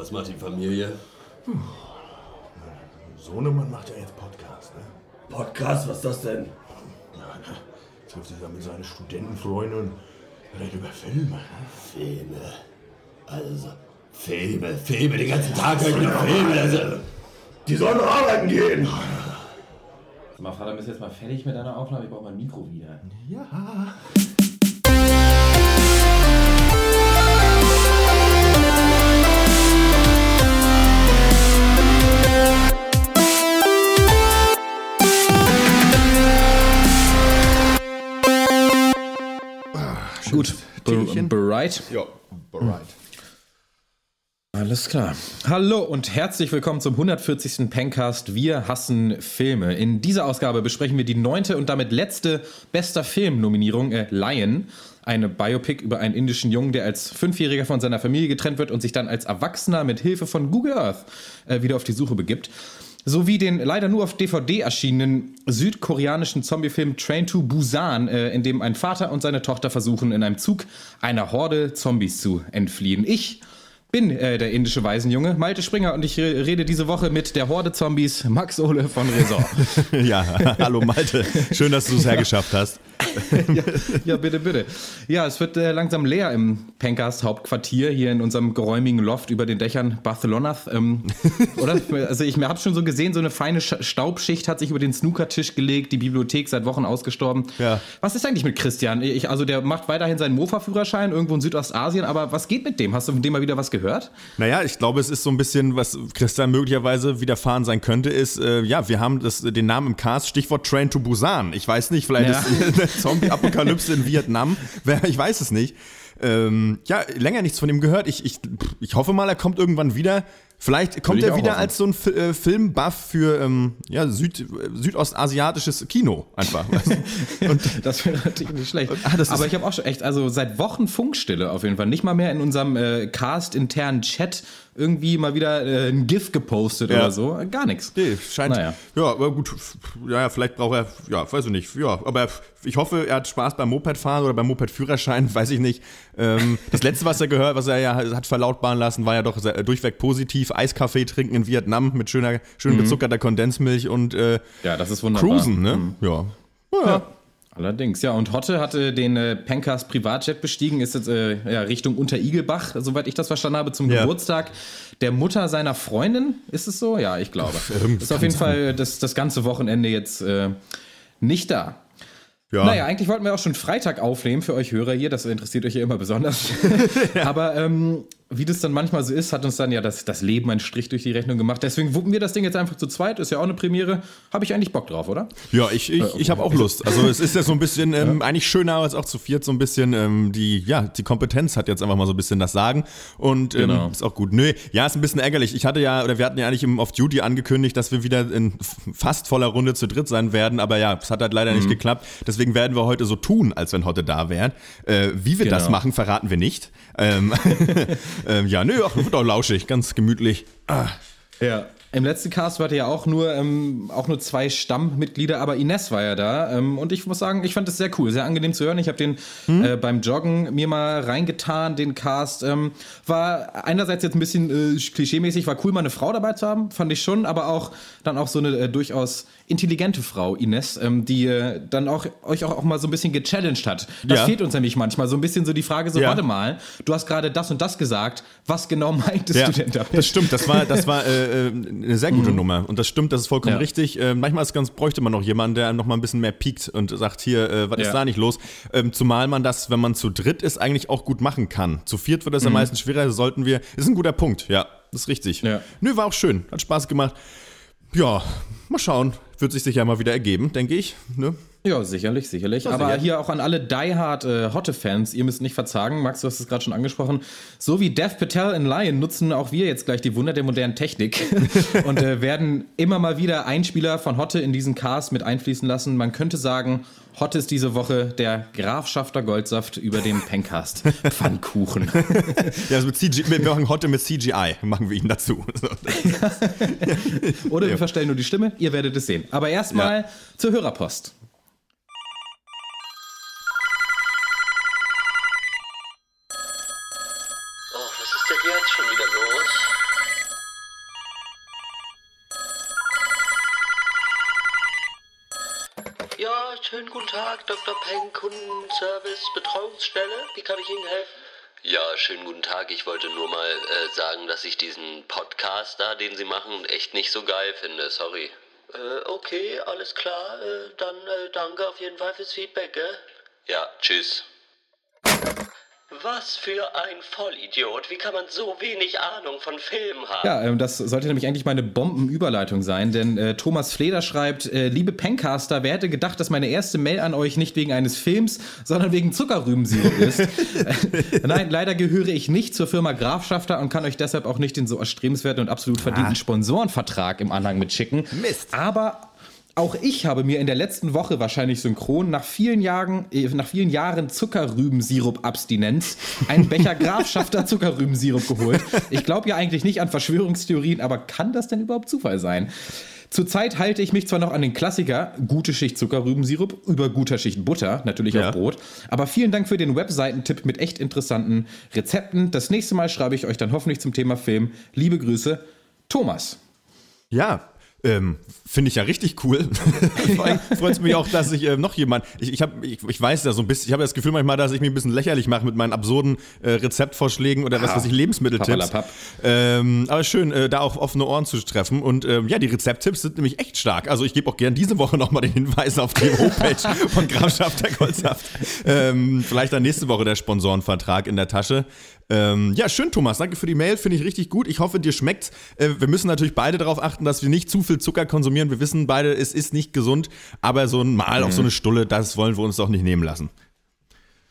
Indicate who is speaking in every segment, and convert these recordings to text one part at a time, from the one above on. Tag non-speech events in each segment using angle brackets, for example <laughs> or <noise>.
Speaker 1: was macht die Familie?
Speaker 2: Sohnemann macht ja jetzt Podcast, ne?
Speaker 1: Podcast, was ist das denn?
Speaker 2: Ja, ne? Trifft sich da mit seinen Studentenfreunden und redet über Filme. Ne?
Speaker 1: Filme. Also, Filme, Filme, den ganzen Tag höre ich nur Filme. Also, die sollen doch arbeiten gehen.
Speaker 3: Sag mal, Vater, bist du jetzt mal fertig mit deiner Aufnahme? Ich brauche mein Mikro wieder.
Speaker 2: Ja. Tierchen.
Speaker 3: bereit?
Speaker 2: Ja, bereit.
Speaker 3: Alles klar. Hallo und herzlich willkommen zum 140. Pencast Wir hassen Filme. In dieser Ausgabe besprechen wir die neunte und damit letzte bester Film-Nominierung, äh, Lion. Eine Biopic über einen indischen Jungen, der als Fünfjähriger von seiner Familie getrennt wird und sich dann als Erwachsener mit Hilfe von Google Earth äh, wieder auf die Suche begibt. Sowie den leider nur auf DVD erschienenen südkoreanischen Zombiefilm Train to Busan, äh, in dem ein Vater und seine Tochter versuchen, in einem Zug einer Horde Zombies zu entfliehen. Ich bin äh, der indische Waisenjunge, Malte Springer, und ich re rede diese Woche mit der Horde Zombies, Max Ole von Resort. <laughs>
Speaker 4: Ja, <laughs> hallo Malte. Schön, dass du es hergeschafft hast. <laughs>
Speaker 3: ja, ja, bitte, bitte. Ja, es wird äh, langsam leer im Pencast Hauptquartier hier in unserem geräumigen Loft über den Dächern Barcelonas. Ähm, <laughs> oder? Also ich habe schon so gesehen, so eine feine Sch Staubschicht hat sich über den Snookertisch gelegt, die Bibliothek seit Wochen ausgestorben.
Speaker 4: Ja.
Speaker 3: Was ist eigentlich mit Christian? Ich, also der macht weiterhin seinen Mofa-Führerschein irgendwo in Südostasien, aber was geht mit dem? Hast du von dem mal wieder was gehört?
Speaker 4: Naja, ich glaube, es ist so ein bisschen, was Christian möglicherweise widerfahren sein könnte, ist, äh, ja, wir haben das, den Namen im Cast, Stichwort Train to Busan. Ich weiß nicht, vielleicht
Speaker 3: Ja.
Speaker 4: ist eine <laughs> Zombie-Apokalypse in Vietnam. Ich weiß es nicht. Ähm, ja, länger nichts von ihm gehört. Ich, ich, ich hoffe mal, er kommt irgendwann wieder. Vielleicht kommt er wieder als so ein äh, Filmbuff für ähm, ja, Süd, südostasiatisches Kino einfach. <laughs> Und <laughs>
Speaker 3: Das wäre natürlich nicht schlecht.
Speaker 4: Ah, das ist-
Speaker 3: Aber ich habe auch schon echt, also seit Wochen Funkstille auf jeden Fall. Nicht mal mehr in unserem äh, Cast-internen Chat irgendwie mal wieder äh, ein GIF gepostet
Speaker 4: Ja.
Speaker 3: oder so. Gar nichts.
Speaker 4: Nee, scheint.
Speaker 3: Naja.
Speaker 4: Ja, aber gut. Ja, ja, vielleicht braucht er, ja, weiß ich nicht. Ja, aber ich hoffe, er hat Spaß beim Mopedfahren oder beim Mopedführerschein, <laughs> weiß ich nicht. Ähm, das letzte, was er gehört, was er ja hat verlautbaren lassen, war ja doch sehr, durchweg positiv. Eiskaffee trinken in Vietnam mit schöner, schön gezuckerter Kondensmilch und äh,
Speaker 3: Ja, das ist wunderbar.
Speaker 4: Cruisen, ne? Ja. Ja.
Speaker 3: Allerdings, ja. Und Hotte hatte den äh, Pencast Privatjet bestiegen, ist jetzt äh, ja, Richtung Unterigelbach, soweit ich das verstanden habe, zum
Speaker 4: Ja.
Speaker 3: Geburtstag der Mutter seiner Freundin. Ist es so? Ja, ich glaube.
Speaker 4: Irgendwas
Speaker 3: Ist auf jeden Fall das, das ganze Wochenende jetzt äh, nicht da.
Speaker 4: Ja.
Speaker 3: Naja, eigentlich wollten wir auch schon Freitag aufnehmen für euch Hörer hier. Das interessiert euch ja immer besonders. <laughs> Aber ähm, wie das dann manchmal so ist, hat uns dann ja das, das Leben einen Strich durch die Rechnung gemacht. Deswegen wuppen wir das Ding jetzt einfach zu zweit. Ist ja auch eine Premiere. Habe ich eigentlich Bock drauf, oder?
Speaker 4: Ja, ich, ich, ich habe auch Lust. Also es ist ja so ein bisschen ähm, eigentlich schöner als auch zu viert so ein bisschen ähm, die ja die Kompetenz hat jetzt einfach mal so ein bisschen das Sagen und ähm,
Speaker 3: Genau.
Speaker 4: ist auch gut. Nö, ja ist ein bisschen ärgerlich. Ich hatte ja oder wir hatten ja eigentlich im Off Duty angekündigt, dass wir wieder in fast voller Runde zu dritt sein werden, aber ja, es hat halt leider nicht geklappt. Deswegen werden wir heute so tun, als wenn Hotte da wären. Äh, wie wir das
Speaker 3: Genau.
Speaker 4: machen, verraten wir nicht. Ähm, <laughs> ähm, ja, nö, ach, wird auch lauschig, ganz gemütlich. Ah,
Speaker 3: Ja. Im letzten Cast wart ihr ja auch nur, ähm, auch nur zwei Stammmitglieder, aber Ines war ja da. Ähm, und ich muss sagen, ich fand das sehr cool, sehr angenehm zu hören. Ich habe den äh, beim Joggen mir mal reingetan, den Cast. Ähm, war einerseits jetzt ein bisschen äh, klischeemäßig, war cool, mal eine Frau dabei zu haben, fand ich schon, aber auch dann auch so eine äh, durchaus intelligente Frau, Ines, ähm, die äh, dann auch euch auch, auch mal so ein bisschen gechallenged hat. Das
Speaker 4: Ja.
Speaker 3: fehlt uns nämlich manchmal. So ein bisschen so die Frage, so,
Speaker 4: Ja.
Speaker 3: warte mal, du hast gerade das und das gesagt. Was genau <laughs> meintest
Speaker 4: Ja,
Speaker 3: du denn damit?
Speaker 4: das stimmt. Das war, das war äh, äh, eine sehr gute Nummer. Und das stimmt, das ist vollkommen
Speaker 3: Ja.
Speaker 4: richtig. Äh, manchmal ist ganz, bräuchte man noch jemanden, der einem noch mal ein bisschen mehr piekt und sagt, hier, äh, was
Speaker 3: Ja.
Speaker 4: ist da nicht los? Ähm, zumal man das, wenn man zu dritt ist, eigentlich auch gut machen kann. Zu viert wird das ja meistens schwerer. Sollten wir, ist ein guter Punkt. Ja, das ist richtig.
Speaker 3: Ja.
Speaker 4: Nö, war auch schön. Hat Spaß gemacht. Ja, mal schauen. Wird sich sicher mal wieder ergeben, denke ich. Ne?
Speaker 3: Ja, sicherlich, sicherlich. Aber
Speaker 4: sicher.
Speaker 3: hier auch an alle diehard äh, Hotte-Fans, ihr müsst nicht verzagen. Max, du hast es gerade schon angesprochen. So wie Dev Patel in Lion nutzen auch wir jetzt gleich die Wunder der modernen Technik <laughs> und äh, werden immer mal wieder Einspieler von Hotte in diesen Cast mit einfließen lassen. Man könnte sagen, Hotte ist diese Woche der Grafschafter Goldsaft über dem Pencast. <laughs> Pfannkuchen.
Speaker 4: Ja, also mit CGI, wir machen heute mit CGI, machen wir ihn dazu. <laughs>
Speaker 3: Oder wir verstellen nur die Stimme, ihr werdet es sehen. Aber erstmal
Speaker 4: Ja.
Speaker 3: zur Hörerpost.
Speaker 5: Oh, was ist denn jetzt schon wieder los? schönen guten Tag, Dr. Peng, Kundenservice, Betreuungsstelle. Wie kann ich Ihnen helfen? Ja, schönen guten Tag. Ich wollte nur mal äh, sagen, dass ich diesen Podcast da, den Sie machen, echt nicht so geil finde. Sorry. Äh, okay, alles klar. Äh, dann äh, danke auf jeden Fall fürs Feedback, gell? Ja, tschüss. Was für ein Vollidiot. Wie kann man so wenig Ahnung von Filmen haben?
Speaker 3: Ja, ähm, das sollte nämlich eigentlich meine Bombenüberleitung sein, denn äh, Thomas Fleder schreibt, äh, liebe Pencaster, wer hätte gedacht, dass meine erste Mail an euch nicht wegen eines Films, sondern wegen Zuckerrübensirup ist? <laughs> Äh, Nein, leider gehöre ich nicht zur Firma Grafschafter und kann euch deshalb auch nicht den so erstrebenswerten und absolut verdienten Sponsorenvertrag im Anhang mitschicken.
Speaker 4: Mist.
Speaker 3: Aber auch ich habe mir in der letzten Woche wahrscheinlich synchron nach vielen Jahren, äh, nach vielen Jahren Zuckerrübensirup-Abstinenz einen Becher Grafschafter Zuckerrübensirup geholt. Ich glaube ja eigentlich nicht an Verschwörungstheorien, aber kann das denn überhaupt Zufall sein? Zurzeit halte ich mich zwar noch an den Klassiker gute Schicht Zuckerrübensirup über guter Schicht Butter, natürlich
Speaker 4: Ja.
Speaker 3: auf Brot, aber vielen Dank für den Webseitentipp mit echt interessanten Rezepten. Das nächste Mal schreibe ich euch dann hoffentlich zum Thema Film. Liebe Grüße, Thomas.
Speaker 4: Ja, ähm, finde ich ja richtig cool. <laughs> Vor allem freut es mich auch, dass ich äh, noch jemand, ich, ich, hab, ich, ich weiß ja so ein bisschen, ich habe das Gefühl manchmal, dass ich mich ein bisschen lächerlich mache mit meinen absurden äh, Rezeptvorschlägen oder was weiß ich, Lebensmitteltipps. Ähm, aber schön, äh, da auch offene Ohren zu treffen. Und ähm, ja, die Rezepttipps sind nämlich echt stark. Also ich gebe auch gern diese Woche nochmal den Hinweis auf die Homepage von Grafschaft der Goldsaft. Ähm, vielleicht dann nächste Woche der Sponsorenvertrag in der Tasche. Ähm, ja, schön, Thomas. Danke für die Mail. Finde ich richtig gut. Ich hoffe, dir schmeckt's. Äh, wir müssen natürlich beide darauf achten, dass wir nicht zu viel Zucker konsumieren. Wir wissen beide, es ist nicht gesund. Aber so ein Mal auf so eine Stulle, das wollen wir uns doch nicht nehmen lassen.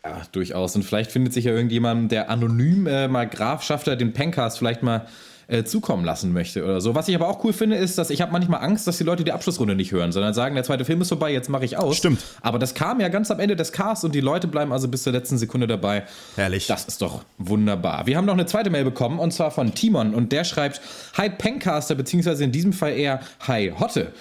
Speaker 3: Ja, durchaus. Und vielleicht findet sich ja irgendjemand, der anonym äh, mal Grafschafter den Pencast vielleicht mal äh, zukommen lassen möchte oder so. Was ich aber auch cool finde, ist, dass ich habe manchmal Angst, dass die Leute die Abschlussrunde nicht hören, sondern sagen, der zweite Film ist vorbei, jetzt mache ich aus.
Speaker 4: Stimmt.
Speaker 3: Aber das kam ja ganz am Ende des Casts und die Leute bleiben also bis zur letzten Sekunde dabei.
Speaker 4: Herrlich.
Speaker 3: Das ist doch wunderbar. Wir haben noch eine zweite Mail bekommen und zwar von Timon und der schreibt: Hi Pencaster, beziehungsweise in diesem Fall eher Hi Hotte.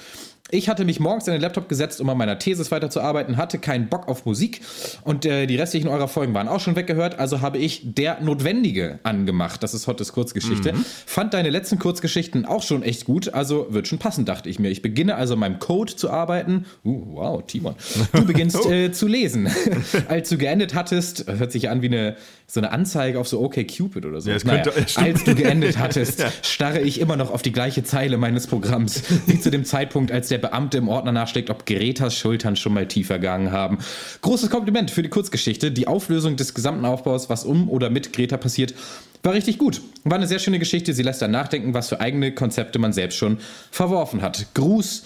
Speaker 3: Ich hatte mich morgens in den Laptop gesetzt, um an meiner Thesis weiterzuarbeiten, hatte keinen Bock auf Musik und äh, die restlichen eurer Folgen waren auch schon weggehört, also habe ich Der Notwendige angemacht. Das ist Hottes Kurzgeschichte. Fand deine letzten Kurzgeschichten auch schon echt gut, also wird schon passen, dachte ich mir. Ich beginne also an meinem Code zu arbeiten. Uh, wow, Timon. Du beginnst <laughs> äh, zu lesen. <laughs> Als du geendet hattest, hört sich an wie eine so eine Anzeige auf so OK Cupid oder so.
Speaker 4: Ja, es könnte-
Speaker 3: als du geendet hattest, <laughs> starre ich immer noch auf die gleiche Zeile meines Programms, wie zu dem Zeitpunkt, als der Beamte im Ordner nachschlägt, ob Gretas Schultern schon mal tiefer gegangen haben. Großes Kompliment für die Kurzgeschichte. Die Auflösung des gesamten Aufbaus, was um oder mit Greta passiert, war richtig gut. War eine sehr schöne Geschichte. Sie lässt dann nachdenken, was für eigene Konzepte man selbst schon verworfen hat. Gruß.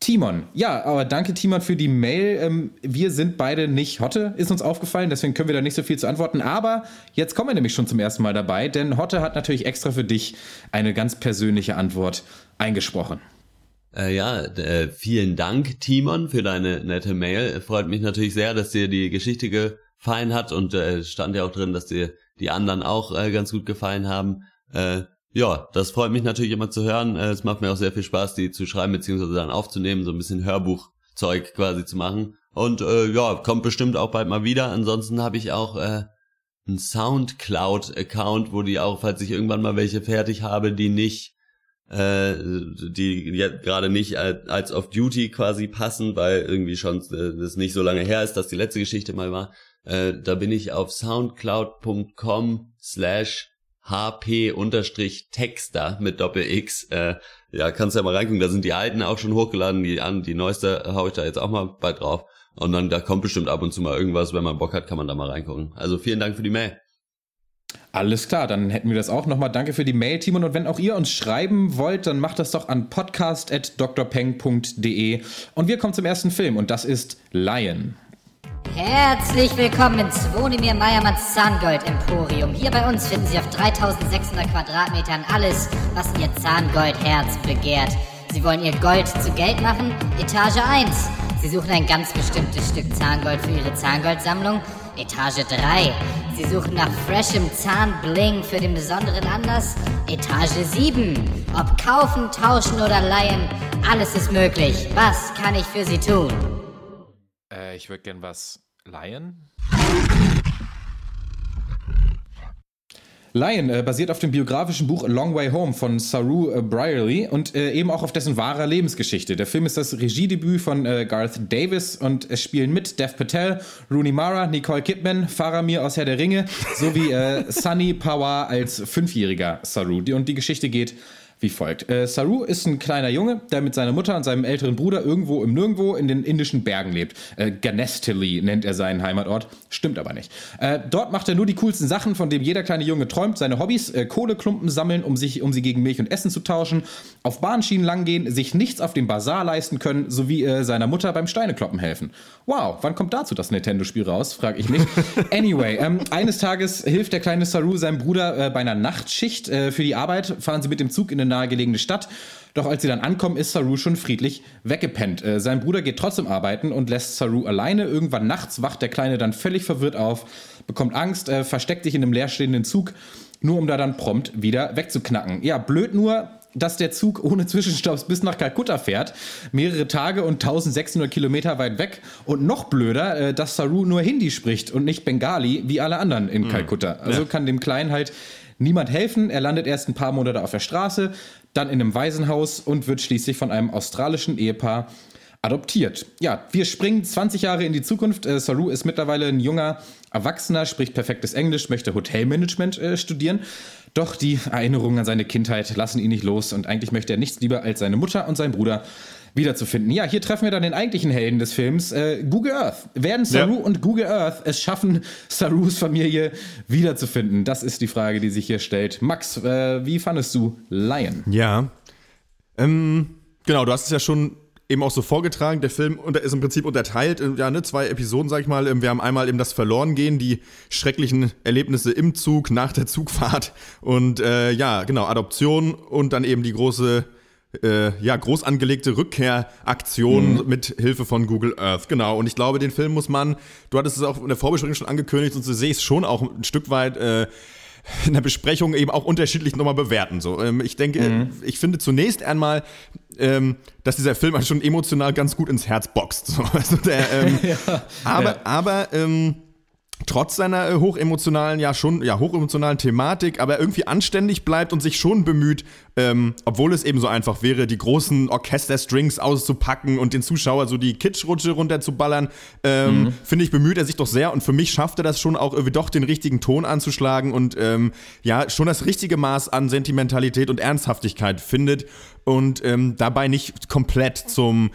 Speaker 3: Timon, ja, aber danke Timon für die Mail. Ähm, wir sind beide nicht Hotte, ist uns aufgefallen, deswegen können wir da nicht so viel zu antworten. Aber jetzt kommen wir nämlich schon zum ersten Mal dabei, denn Hotte hat natürlich extra für dich eine ganz persönliche Antwort eingesprochen.
Speaker 6: Äh, ja, äh, vielen Dank, Timon, für deine nette Mail. Freut mich natürlich sehr, dass dir die Geschichte gefallen hat und äh, stand ja auch drin, dass dir die anderen auch äh, ganz gut gefallen haben. Ja, das freut mich natürlich immer zu hören. Äh, es macht mir auch sehr viel Spaß, die zu schreiben beziehungsweise dann aufzunehmen, so ein bisschen Hörbuchzeug quasi zu machen. Und äh, ja, kommt bestimmt auch bald mal wieder. Ansonsten habe ich auch äh, einen Soundcloud-Account, wo die auch, falls ich irgendwann mal welche fertig habe, die nicht äh, die jetzt gerade nicht als als auf Duty quasi passen, weil irgendwie schon äh, das nicht so lange her ist, dass die letzte Geschichte mal war. Äh, da bin ich auf soundcloud.com slash hp-texter mit Doppel-X. Äh, ja, kannst ja mal reingucken, da sind die alten auch schon hochgeladen, die an, die neueste hau ich da jetzt auch mal bald drauf. Und dann, da kommt bestimmt ab und zu mal irgendwas, wenn man Bock hat, kann man da mal reingucken. Also vielen Dank für die Mail.
Speaker 3: Alles klar, dann hätten wir das auch nochmal. Danke für die Mail, Timon. Und wenn auch ihr uns schreiben wollt, dann macht das doch an podcast.drpeng.de. Und wir kommen zum ersten Film und das ist Lion.
Speaker 7: Herzlich willkommen in Zvonimir Meiermanns Zahngold Emporium. Hier bei uns finden Sie auf 3600 Quadratmetern alles, was Ihr Zahngoldherz begehrt. Sie wollen Ihr Gold zu Geld machen? Etage 1. Sie suchen ein ganz bestimmtes Stück Zahngold für Ihre Zahngoldsammlung? Etage 3. Sie suchen nach freshem Zahnbling für den besonderen Anlass? Etage 7. Ob kaufen, tauschen oder leihen, alles ist möglich. Was kann ich für Sie tun?
Speaker 3: Äh, ich würde gern was leihen. Lion äh, basiert auf dem biografischen Buch A Long Way Home von Saru äh, Brierley und äh, eben auch auf dessen wahrer Lebensgeschichte. Der Film ist das Regiedebüt von äh, Garth Davis und es spielen mit Dev Patel, Rooney Mara, Nicole Kidman, Faramir aus Herr der Ringe sowie äh, <laughs> Sunny Pawar als fünfjähriger Saru. Und die Geschichte geht wie folgt. Äh, Saru ist ein kleiner Junge, der mit seiner Mutter und seinem älteren Bruder irgendwo im Nirgendwo in den indischen Bergen lebt. Äh, Ganestili nennt er seinen Heimatort. Stimmt aber nicht. Äh, dort macht er nur die coolsten Sachen, von denen jeder kleine Junge träumt. Seine Hobbys, äh, Kohleklumpen sammeln, um, sich, um sie gegen Milch und Essen zu tauschen, auf Bahnschienen langgehen, sich nichts auf dem Bazar leisten können, sowie äh, seiner Mutter beim Steinekloppen helfen. Wow, wann kommt dazu das Nintendo-Spiel raus, frage ich mich. <laughs> Anyway, ähm, eines Tages hilft der kleine Saru seinem Bruder äh, bei einer Nachtschicht äh, für die Arbeit. Fahren sie mit dem Zug in eine nahegelegene Stadt. Doch als sie dann ankommen, ist Saru schon friedlich weggepennt. Äh, sein Bruder geht trotzdem arbeiten und lässt Saru alleine. Irgendwann nachts wacht der Kleine dann völlig verwirrt auf, bekommt Angst, äh, versteckt sich in einem leerstehenden Zug, nur um da dann prompt wieder wegzuknacken. Ja, blöd nur, dass der Zug ohne Zwischenstopps bis nach Kalkutta fährt, mehrere Tage und 1600 Kilometer weit weg. Und noch blöder, äh, dass Saru nur Hindi spricht und nicht Bengali wie alle anderen in Kalkutta. Also kann dem Kleinen halt niemand helfen. Er landet erst ein paar Monate auf der Straße, dann in einem Waisenhaus und wird schließlich von einem australischen Ehepaar adoptiert. Ja, wir springen 20 Jahre in die Zukunft. Äh, Saru ist mittlerweile ein junger Erwachsener, spricht perfektes Englisch, möchte Hotelmanagement äh, studieren. Doch die Erinnerungen an seine Kindheit lassen ihn nicht los und eigentlich möchte er nichts lieber als seine Mutter und seinen Bruder wiederzufinden. Ja, hier treffen wir dann den eigentlichen Helden des Films, äh, Google Earth. Werden Saru
Speaker 4: Ja.
Speaker 3: und Google Earth es schaffen, <laughs> Sarus Familie wiederzufinden? Das ist die Frage, die sich hier stellt. Max, äh, wie fandest du Lion?
Speaker 4: Ja. Ähm, genau, du hast es ja schon eben auch so vorgetragen. Der Film ist im Prinzip unterteilt in ja, ne, zwei Episoden, sag ich mal. Ähm, Wir haben einmal eben das Verlorengehen, die schrecklichen Erlebnisse im Zug, nach der Zugfahrt und äh, ja, genau, Adoption und dann eben die große äh, ja, groß angelegte Rückkehraktion mit Hilfe von Google Earth. Genau. Und ich glaube, den Film muss man, du hattest es auch in der Vorbesprechung schon angekündigt und ich es schon auch ein Stück weit äh, in der Besprechung eben auch unterschiedlich nochmal bewerten. So, ähm, ich denke, ich finde zunächst einmal, ähm, dass dieser Film halt schon emotional ganz gut ins Herz boxt. So. <laughs> Also der, ähm, <laughs> aber, aber ähm, trotz seiner äh, hochemotionalen, ja schon, ja, hochemotionalen Thematik, aber irgendwie anständig bleibt und sich schon bemüht, ähm, obwohl es eben so einfach wäre, die großen Orchesterstrings auszupacken und den Zuschauer so die Kitschrutsche runterzuballern, ähm, finde ich, bemüht er sich doch sehr und für mich schafft er das schon auch irgendwie doch den richtigen Ton anzuschlagen und ähm, ja, schon das richtige Maß an Sentimentalität und Ernsthaftigkeit findet und ähm, dabei nicht komplett zum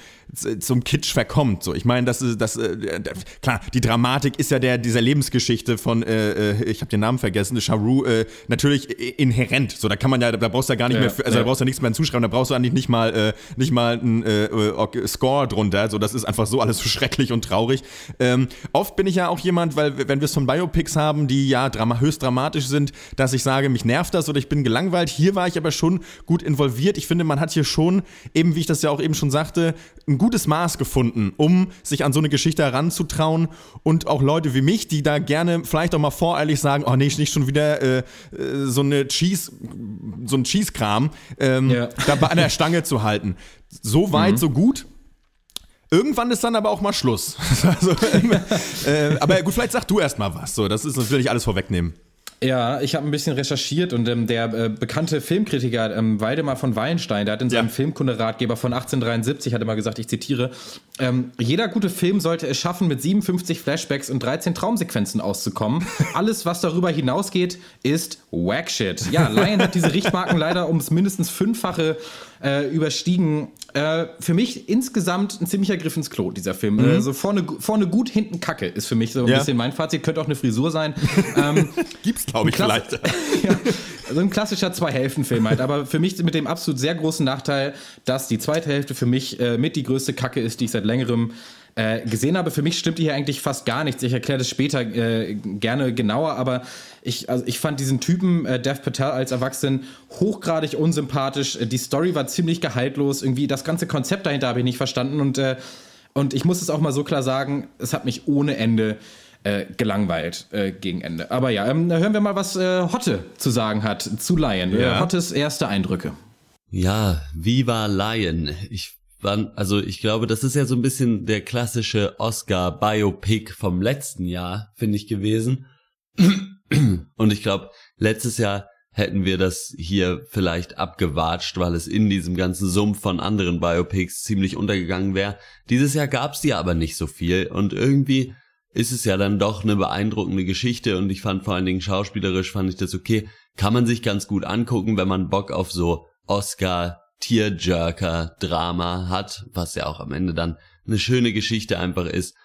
Speaker 4: zum Kitsch verkommt. So, ich meine, das ist das äh, klar. Die Dramatik ist ja der dieser Lebensgeschichte von äh, äh, ich habe den Namen vergessen, Charu äh, natürlich inhärent. So, da kann man ja, da brauchst du ja gar nicht
Speaker 3: Ja,
Speaker 4: mehr, also
Speaker 3: ja.
Speaker 4: da brauchst du ja nichts mehr zuschreiben. Da brauchst du eigentlich nicht mal äh, nicht mal einen äh, äh, Score drunter. So, das ist einfach so alles so schrecklich und traurig. Ähm, oft bin ich ja auch jemand, weil wenn wir es von Biopics haben, die ja drama höchst dramatisch sind, dass ich sage, mich nervt das oder ich bin gelangweilt. Hier war ich aber schon gut involviert. Ich finde, man hat hier schon, eben wie ich das ja auch eben schon sagte, ein gutes Maß gefunden, um sich an so eine Geschichte heranzutrauen und auch Leute wie mich, die da gerne vielleicht auch mal voreilig sagen, oh nee, nicht schon wieder äh, äh, so eine Cheese, so ein Cheese-Kram, ähm,
Speaker 3: Ja.
Speaker 4: da bei einer Stange zu halten. So weit, so gut. Irgendwann ist dann aber auch mal Schluss. <laughs> also, äh, aber gut, vielleicht sag du erst mal was. So, das ist, das will ich alles vorwegnehmen.
Speaker 3: Ja, ich habe ein bisschen recherchiert und ähm, der äh, bekannte Filmkritiker ähm, Waldemar von Wallenstein, der hat in seinem
Speaker 4: Ja.
Speaker 3: Filmkunderatgeber von 1873 hat immer gesagt, ich zitiere, ähm, jeder gute Film sollte es schaffen, mit 57 Flashbacks und 13 Traumsequenzen auszukommen. <laughs> Alles, was darüber hinausgeht, ist Wackshit. Ja, Lion hat diese <laughs> Richtmarken leider ums mindestens fünffache äh, überstiegen. Äh, für mich insgesamt ein ziemlicher Griff ins Klo, dieser Film. Äh, so vorne, vorne gut, hinten Kacke ist für mich so ein
Speaker 4: Ja.
Speaker 3: bisschen mein Fazit. Könnte auch eine Frisur sein. <laughs> ähm,
Speaker 4: Gibt's, glaube ich, vielleicht.
Speaker 3: ja, so ein klassischer Zwei-Hälften-Film halt. Aber für mich mit dem absolut sehr großen Nachteil, dass die zweite Hälfte für mich äh, mit die größte Kacke ist, die ich seit längerem äh, gesehen habe. Für mich stimmt hier eigentlich fast gar nichts. Ich erkläre das später äh, gerne genauer, aber ich, also ich fand diesen Typen, äh, Dev Patel als Erwachsenen, hochgradig unsympathisch. Äh, Die Story war ziemlich gehaltlos. Irgendwie das ganze Konzept dahinter habe ich nicht verstanden und äh, und ich muss es auch mal so klar sagen, es hat mich ohne Ende äh, gelangweilt äh, gegen Ende. Aber ja, ähm, hören wir mal, was äh, Hotte zu sagen hat zu Lion.
Speaker 4: Ja.
Speaker 3: Hottes erste Eindrücke.
Speaker 6: Ja, Viva Lion. Ich war, also ich glaube, das ist ja so ein bisschen der klassische Oscar-Biopic vom letzten Jahr, finde ich gewesen. <clears throat> Und ich glaube, letztes Jahr hätten wir das hier vielleicht abgewatscht, weil es in diesem ganzen Sumpf von anderen Biopics ziemlich untergegangen wäre. Dieses Jahr gab's die aber nicht so viel und irgendwie ist es ja dann doch eine beeindruckende Geschichte und ich fand vor allen Dingen schauspielerisch fand ich das okay. Kann man sich ganz gut angucken, wenn man Bock auf so Oscar Tearjerker Drama hat, was ja auch am Ende dann eine schöne Geschichte einfach ist.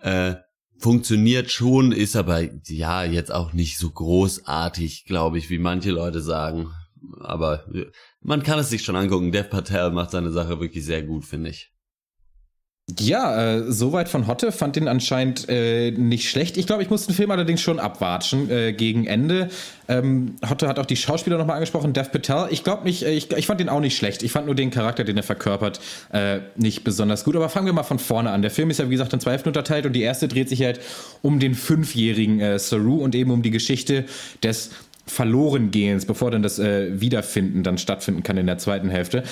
Speaker 6: Äh, funktioniert schon, ist aber ja jetzt auch nicht so großartig, glaube ich, wie manche Leute sagen. Aber äh, man kann es sich schon angucken. Dev Patel macht seine Sache wirklich sehr gut, finde ich.
Speaker 3: Ja, äh, soweit von Hotte. Fand den anscheinend äh, nicht schlecht. Ich glaube, ich musste den Film allerdings schon abwatschen äh, gegen Ende. Ähm, Hotte hat auch die Schauspieler nochmal angesprochen, Dev Patel. Ich glaube nicht, äh, ich, ich fand den auch nicht schlecht. Ich fand nur den Charakter, den er verkörpert, äh, nicht besonders gut. Aber fangen wir mal von vorne an. Der Film ist ja, wie gesagt, in zwei Hälften unterteilt und die erste dreht sich halt um den fünfjährigen äh, Saru und eben um die Geschichte des Verlorengehens, bevor dann das äh, Wiederfinden dann stattfinden kann in der zweiten Hälfte.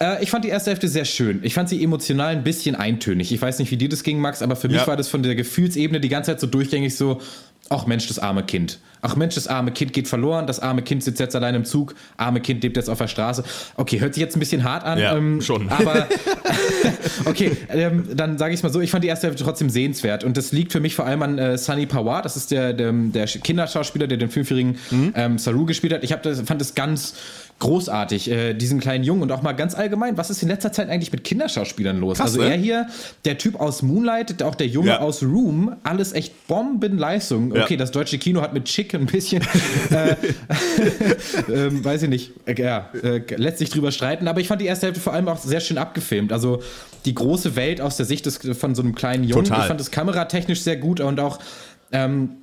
Speaker 3: Äh, ich fand die erste Hälfte sehr schön. Ich fand sie emotional ein bisschen eintönig. Ich weiß nicht, wie dir das ging, Max, aber für mich war das von der Gefühlsebene die ganze Zeit so durchgängig so, ach Mensch, das arme Kind. Ach Mensch, das arme Kind geht verloren, das arme Kind sitzt jetzt allein im Zug, arme Kind lebt jetzt auf der Straße. Okay, hört sich jetzt ein bisschen hart an.
Speaker 4: Ja,
Speaker 3: ähm,
Speaker 4: schon. <laughs>
Speaker 3: Aber <laughs> okay, ähm, dann sage ich mal so, ich fand die erste Hälfte trotzdem sehenswert. Und das liegt für mich vor allem an äh, Sunny Pawar, das ist der, der, der Kinderschauspieler, der den fünfjährigen
Speaker 4: Mhm.
Speaker 3: ähm, Saru gespielt hat. Ich hab das, fand das ganz großartig, äh, diesen kleinen Jungen und auch mal ganz allgemein, was ist in letzter Zeit eigentlich mit Kinderschauspielern los?
Speaker 4: Krass,
Speaker 3: also
Speaker 4: ne?
Speaker 3: er hier, der Typ aus Moonlight, auch der Junge
Speaker 4: Ja.
Speaker 3: aus Room, alles echt Bombenleistung.
Speaker 4: Ja.
Speaker 3: Okay, das deutsche Kino hat mit Chick ein bisschen, <laughs> äh, <laughs> ähm, weiß ich nicht, äh, ja, äh, lässt sich drüber streiten, aber ich fand die erste Hälfte vor allem auch sehr schön abgefilmt. Also die große Welt aus der Sicht des, von so einem kleinen Jungen.
Speaker 4: Total.
Speaker 3: Ich fand das kameratechnisch sehr gut und auch ähm,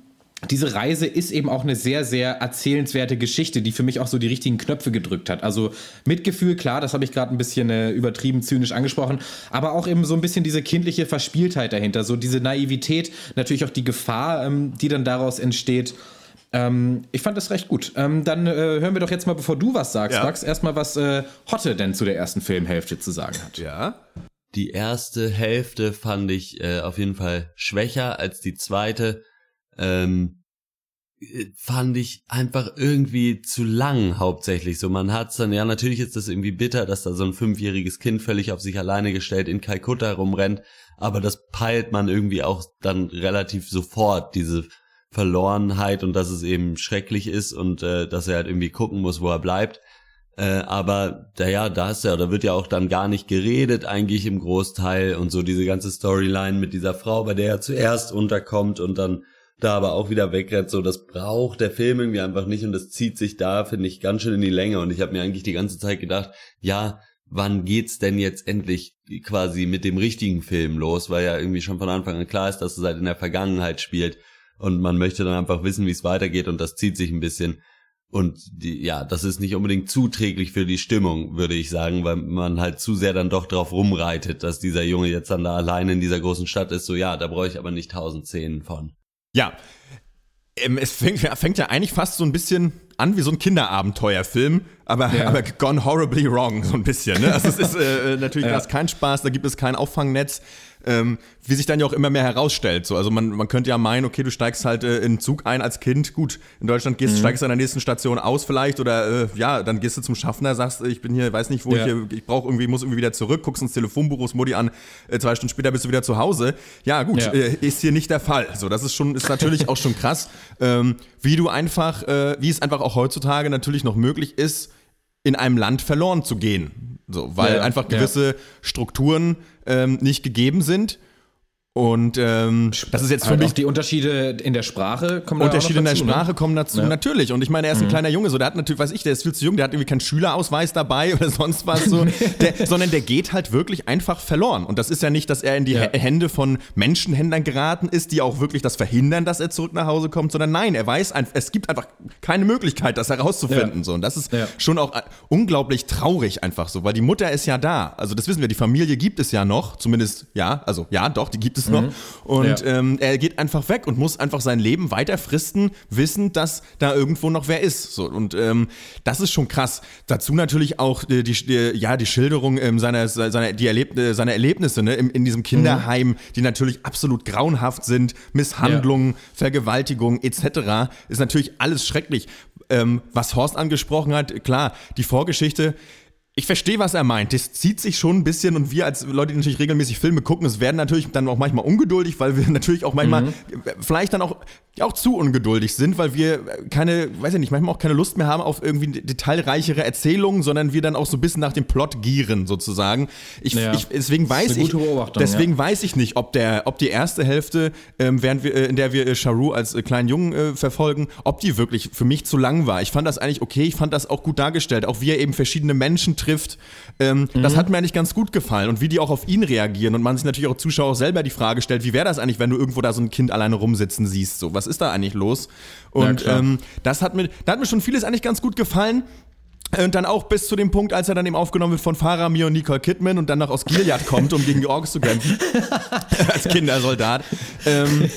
Speaker 3: diese Reise ist eben auch eine sehr, sehr erzählenswerte Geschichte, die für mich auch so die richtigen Knöpfe gedrückt hat. Also Mitgefühl, klar, das habe ich gerade ein bisschen äh, übertrieben zynisch angesprochen, aber auch eben so ein bisschen diese kindliche Verspieltheit dahinter, so diese Naivität, natürlich auch die Gefahr, ähm, die dann daraus entsteht. Ähm, ich fand das recht gut. Ähm, dann äh, hören wir doch jetzt mal, bevor du was sagst,
Speaker 4: Ja.
Speaker 3: Max, erstmal, was äh, Hotte denn zu der ersten Filmhälfte zu sagen hat.
Speaker 4: Ja.
Speaker 6: Die erste Hälfte fand ich äh, auf jeden Fall schwächer als die zweite. Ähm, äh, fand ich einfach irgendwie zu lang hauptsächlich. So, man hat's dann, ja, natürlich ist das irgendwie bitter, dass da so ein fünfjähriges Kind völlig auf sich alleine gestellt in Kalkutta rumrennt, aber das peilt man irgendwie auch dann relativ sofort, diese Verlorenheit und dass es eben schrecklich ist und äh, dass er halt irgendwie gucken muss, wo er bleibt. Äh, aber da ja, da ist ja, da wird ja auch dann gar nicht geredet, eigentlich im Großteil und so diese ganze Storyline mit dieser Frau, bei der er zuerst unterkommt und dann da aber auch wieder wegrennt, so das braucht der Film irgendwie einfach nicht und das zieht sich da, finde ich, ganz schön in die Länge. Und ich habe mir eigentlich die ganze Zeit gedacht, ja, wann geht's denn jetzt endlich quasi mit dem richtigen Film los, weil ja irgendwie schon von Anfang an klar ist, dass es halt in der Vergangenheit spielt und man möchte dann einfach wissen, wie es weitergeht und das zieht sich ein bisschen. Und die, ja, das ist nicht unbedingt zuträglich für die Stimmung, würde ich sagen, weil man halt zu sehr dann doch drauf rumreitet, dass dieser Junge jetzt dann da alleine in dieser großen Stadt ist. So, ja, da brauche ich aber nicht tausend Szenen von.
Speaker 4: Ja. Ähm, es fängt, fängt ja eigentlich fast so ein bisschen an wie so ein Kinderabenteuerfilm, aber,
Speaker 3: Ja.
Speaker 4: aber gone horribly wrong, so ein bisschen. Ne? Also es ist äh, natürlich <laughs>
Speaker 3: Ja.
Speaker 4: kein Spaß, da gibt es kein Auffangnetz, ähm, wie sich dann ja auch immer mehr herausstellt. So, also man, man könnte ja meinen, okay, du steigst halt äh, in einen Zug ein als Kind, gut, in Deutschland
Speaker 3: Mhm.
Speaker 4: gehst, steigst du an der nächsten Station aus vielleicht oder äh, ja, dann gehst du zum Schaffner, sagst, ich bin hier, weiß nicht, wo
Speaker 3: Ja.
Speaker 4: ich hier, ich brauche irgendwie, muss irgendwie wieder zurück, guckst ins Telefonbuch, rufst Mutti an, äh, zwei Stunden später bist du wieder zu Hause. Ja, gut,
Speaker 3: Ja.
Speaker 4: Äh, ist hier nicht der Fall. So, das ist schon, ist natürlich auch schon krass, ähm, wie du einfach, äh, wie es einfach auch heutzutage natürlich noch möglich ist, in einem Land verloren zu gehen. So, weil
Speaker 3: Ja,
Speaker 4: einfach
Speaker 3: ja.
Speaker 4: gewisse Strukturen ähm, nicht gegeben sind. Und ähm, das ist jetzt für
Speaker 3: Halt
Speaker 4: mich
Speaker 3: auch die Unterschiede in der Sprache kommen
Speaker 4: Unterschiede in
Speaker 3: noch
Speaker 4: der
Speaker 3: dazu, ne?
Speaker 4: Sprache kommen dazu,
Speaker 3: Ja.
Speaker 4: natürlich. Und ich meine, er ist ein kleiner Junge, so der hat natürlich, weiß ich, der ist viel zu jung, der hat irgendwie keinen Schülerausweis dabei oder <laughs> sonst was so, <laughs> der, sondern der geht halt wirklich einfach verloren. Und das ist ja nicht, dass er in die
Speaker 3: Ja.
Speaker 4: Hä- Hände von Menschenhändlern geraten ist, die auch wirklich das verhindern, dass er zurück nach Hause kommt, sondern nein, er weiß, es gibt einfach keine Möglichkeit, das herauszufinden.
Speaker 3: Ja.
Speaker 4: So. Und das ist schon auch äh, unglaublich traurig einfach so, weil die Mutter ist ja da. Also das wissen wir, die Familie gibt es ja noch, zumindest, ja, also ja, doch, die gibt es es noch. Und
Speaker 3: Ja.
Speaker 4: ähm, er geht einfach weg und muss einfach sein Leben weiter fristen, wissend, dass da irgendwo noch wer ist. So, und ähm, das ist schon krass. Dazu natürlich auch die, die, die, ja, die Schilderung ähm, seiner, seiner, die Erleb äh, seiner Erlebnisse ne, in, in diesem Kinderheim, die natürlich absolut grauenhaft sind, Misshandlungen, Vergewaltigung etc. ist natürlich alles schrecklich. Ähm, was Horst angesprochen hat, klar, die Vorgeschichte. Ich verstehe, was er meint. Das zieht sich schon ein bisschen und wir als Leute, die natürlich regelmäßig Filme gucken, es werden natürlich dann auch manchmal ungeduldig, weil wir <laughs> natürlich auch manchmal
Speaker 3: Mhm.
Speaker 4: vielleicht dann auch, ja, auch zu ungeduldig sind, weil wir keine, weiß ich nicht, manchmal auch keine Lust mehr haben auf irgendwie detailreichere Erzählungen, sondern wir dann auch so ein bisschen nach dem Plot gieren sozusagen. Ich,
Speaker 3: Ja.
Speaker 4: ich, deswegen weiß ich, deswegen weiß ich nicht, ob der, ob die erste Hälfte, ähm, während wir, äh, in der wir äh, Charu als äh, kleinen Jungen äh, verfolgen, ob die wirklich für mich zu lang war. Ich fand das eigentlich okay, ich fand das auch gut dargestellt, auch wie er eben verschiedene Menschen trifft. Ähm, Das
Speaker 3: Mhm.
Speaker 4: hat mir eigentlich ganz gut gefallen und wie die auch auf ihn reagieren und man sich natürlich auch Zuschauer selber die Frage stellt, wie wäre das eigentlich, wenn du irgendwo da so ein Kind alleine rumsitzen siehst? So, was ist da eigentlich los? Und
Speaker 3: klar.
Speaker 4: ähm, das hat mir, da hat mir schon vieles eigentlich ganz gut gefallen. Und dann auch bis zu dem Punkt, als er dann eben aufgenommen wird von Faramir und Nicole Kidman und dann noch aus Gilead kommt, um gegen Orks zu kämpfen. <laughs> als Kindersoldat. Ähm,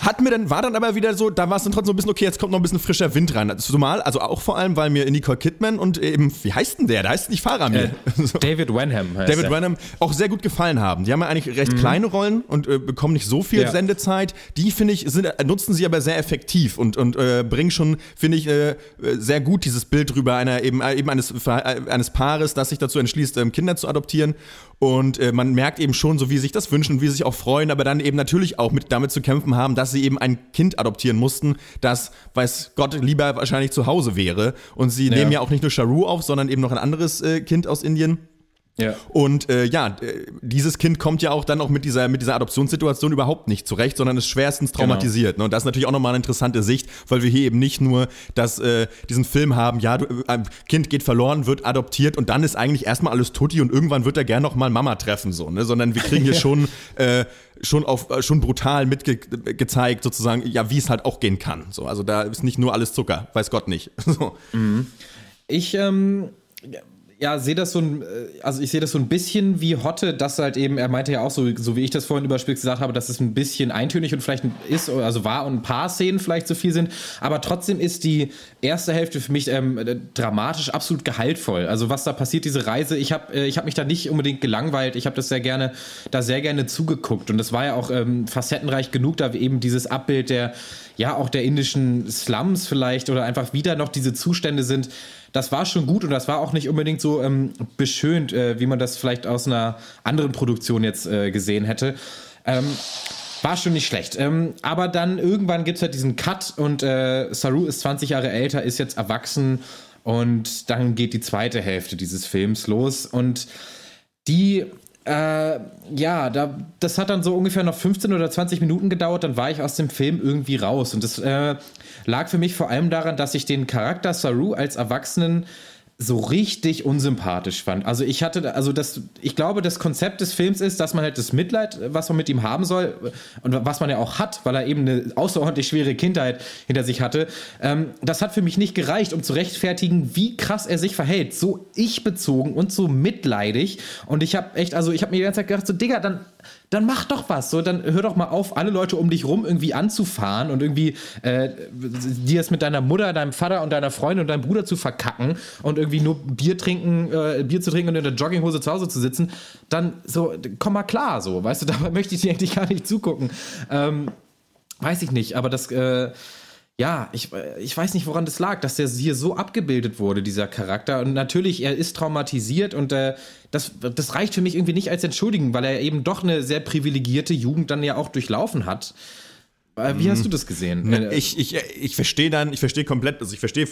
Speaker 4: hat mir dann, war dann aber wieder so, da war es dann trotzdem so ein bisschen, okay, jetzt kommt noch ein bisschen frischer Wind rein. Zumal, also auch vor allem, weil mir Nicole Kidman und eben, wie heißt denn der? Der heißt nicht Faramir. <laughs> So.
Speaker 3: David Wenham heißt
Speaker 4: David. Wenham auch sehr gut gefallen haben. Die haben ja eigentlich recht kleine Rollen und äh, bekommen nicht so viel
Speaker 3: Mhm. Ja.
Speaker 4: Sendezeit. Die, finde ich, sind, äh, nutzen sie aber sehr effektiv und, und äh, bringen schon, finde ich, äh, äh, sehr gut dieses Bild rüber einer eben, äh, eben eines, äh, eines Paares, das sich dazu entschließt, ähm, Kinder zu adoptieren. Und äh, man merkt eben schon, so wie sie sich das wünschen, wie sie sich auch freuen, aber dann eben natürlich auch mit damit zu kämpfen haben, dass sie eben ein Kind adoptieren mussten, das, weiß Gott, lieber wahrscheinlich zu Hause wäre. Und sie
Speaker 3: Ja.
Speaker 4: nehmen ja auch nicht nur Charu auf, sondern eben noch ein anderes äh, Kind aus Indien.
Speaker 3: Ja.
Speaker 4: Und äh, ja, dieses Kind kommt ja auch dann auch mit dieser, mit dieser Adoptionssituation überhaupt nicht zurecht, sondern ist schwerstens traumatisiert. Ne? Und das ist natürlich auch nochmal eine interessante Sicht, weil wir hier eben nicht nur das, äh, diesen Film haben, ja, du, äh, ein Kind geht verloren, wird adoptiert und dann ist eigentlich erstmal alles tutti und irgendwann wird er gern nochmal Mama treffen, so, ne? Sondern wir kriegen hier <laughs> schon, äh, schon auf äh, schon brutal mitgezeigt, sozusagen, ja, wie es halt auch gehen kann. So, also da ist nicht nur alles Zucker, weiß Gott nicht. <laughs> So.
Speaker 3: Ich ähm, ja, sehe das so ein, äh, also ich sehe das so ein bisschen wie Hotte, dass halt eben, er meinte ja auch so, so wie ich das vorhin überspitzt gesagt habe, dass es ein bisschen eintönig und vielleicht ist, also war und ein paar Szenen vielleicht zu viel sind, aber trotzdem ist die erste Hälfte für mich ähm, äh, dramatisch absolut gehaltvoll. Also was da passiert, diese Reise, ich habe äh, hab mich da nicht unbedingt gelangweilt, ich habe das sehr gerne, da sehr gerne zugeguckt. Und das war ja auch ähm, facettenreich genug, da eben dieses Abbild der, ja auch der indischen Slums vielleicht oder einfach wieder noch diese Zustände sind, das war schon gut und das war auch nicht unbedingt so ähm, beschönt, äh, wie man das vielleicht aus einer anderen Produktion jetzt äh, gesehen hätte. Ähm, war schon nicht schlecht. Ähm, aber dann irgendwann gibt es halt diesen Cut und äh, Saru ist 20 Jahre älter, ist jetzt erwachsen und dann geht die zweite Hälfte dieses Films los und die, äh, ja, da, das hat dann so ungefähr noch 15 oder 20 Minuten gedauert, dann war ich aus dem Film irgendwie raus. Und das äh, lag für mich vor allem daran, dass ich den Charakter Saru als Erwachsenen so richtig unsympathisch fand. Also ich hatte, also das, ich glaube, das Konzept des Films ist, dass man halt das Mitleid, was man mit ihm haben soll und was man ja auch hat, weil er eben eine außerordentlich schwere Kindheit hinter sich hatte, ähm, das hat für mich nicht gereicht, um zu rechtfertigen, wie krass er sich verhält. So ich-bezogen und so mitleidig. Und ich habe echt, also ich habe mir die ganze Zeit gedacht, so Digga, dann dann mach doch was. So, dann hör doch mal auf, alle Leute um dich rum irgendwie anzufahren und irgendwie äh, dir es mit deiner Mutter, deinem Vater und deiner Freundin und deinem Bruder zu verkacken und irgendwie nur Bier trinken, äh, Bier zu trinken und in der Jogginghose zu Hause zu sitzen. Dann so, komm mal klar, so, weißt du, <laughs> dabei möchte ich dir eigentlich gar nicht zugucken. Ähm, weiß ich nicht, aber das, äh, ja, ich, ich weiß nicht, woran das lag, dass der hier so abgebildet wurde, dieser Charakter. Und natürlich, er ist traumatisiert und äh, das, das reicht für mich irgendwie nicht als Entschuldigung, weil er eben doch eine sehr privilegierte Jugend dann ja auch durchlaufen hat. Äh, Wie hast du das gesehen? Äh,
Speaker 4: Ich, ich, ich verstehe dann, ich verstehe komplett, also ich verstehe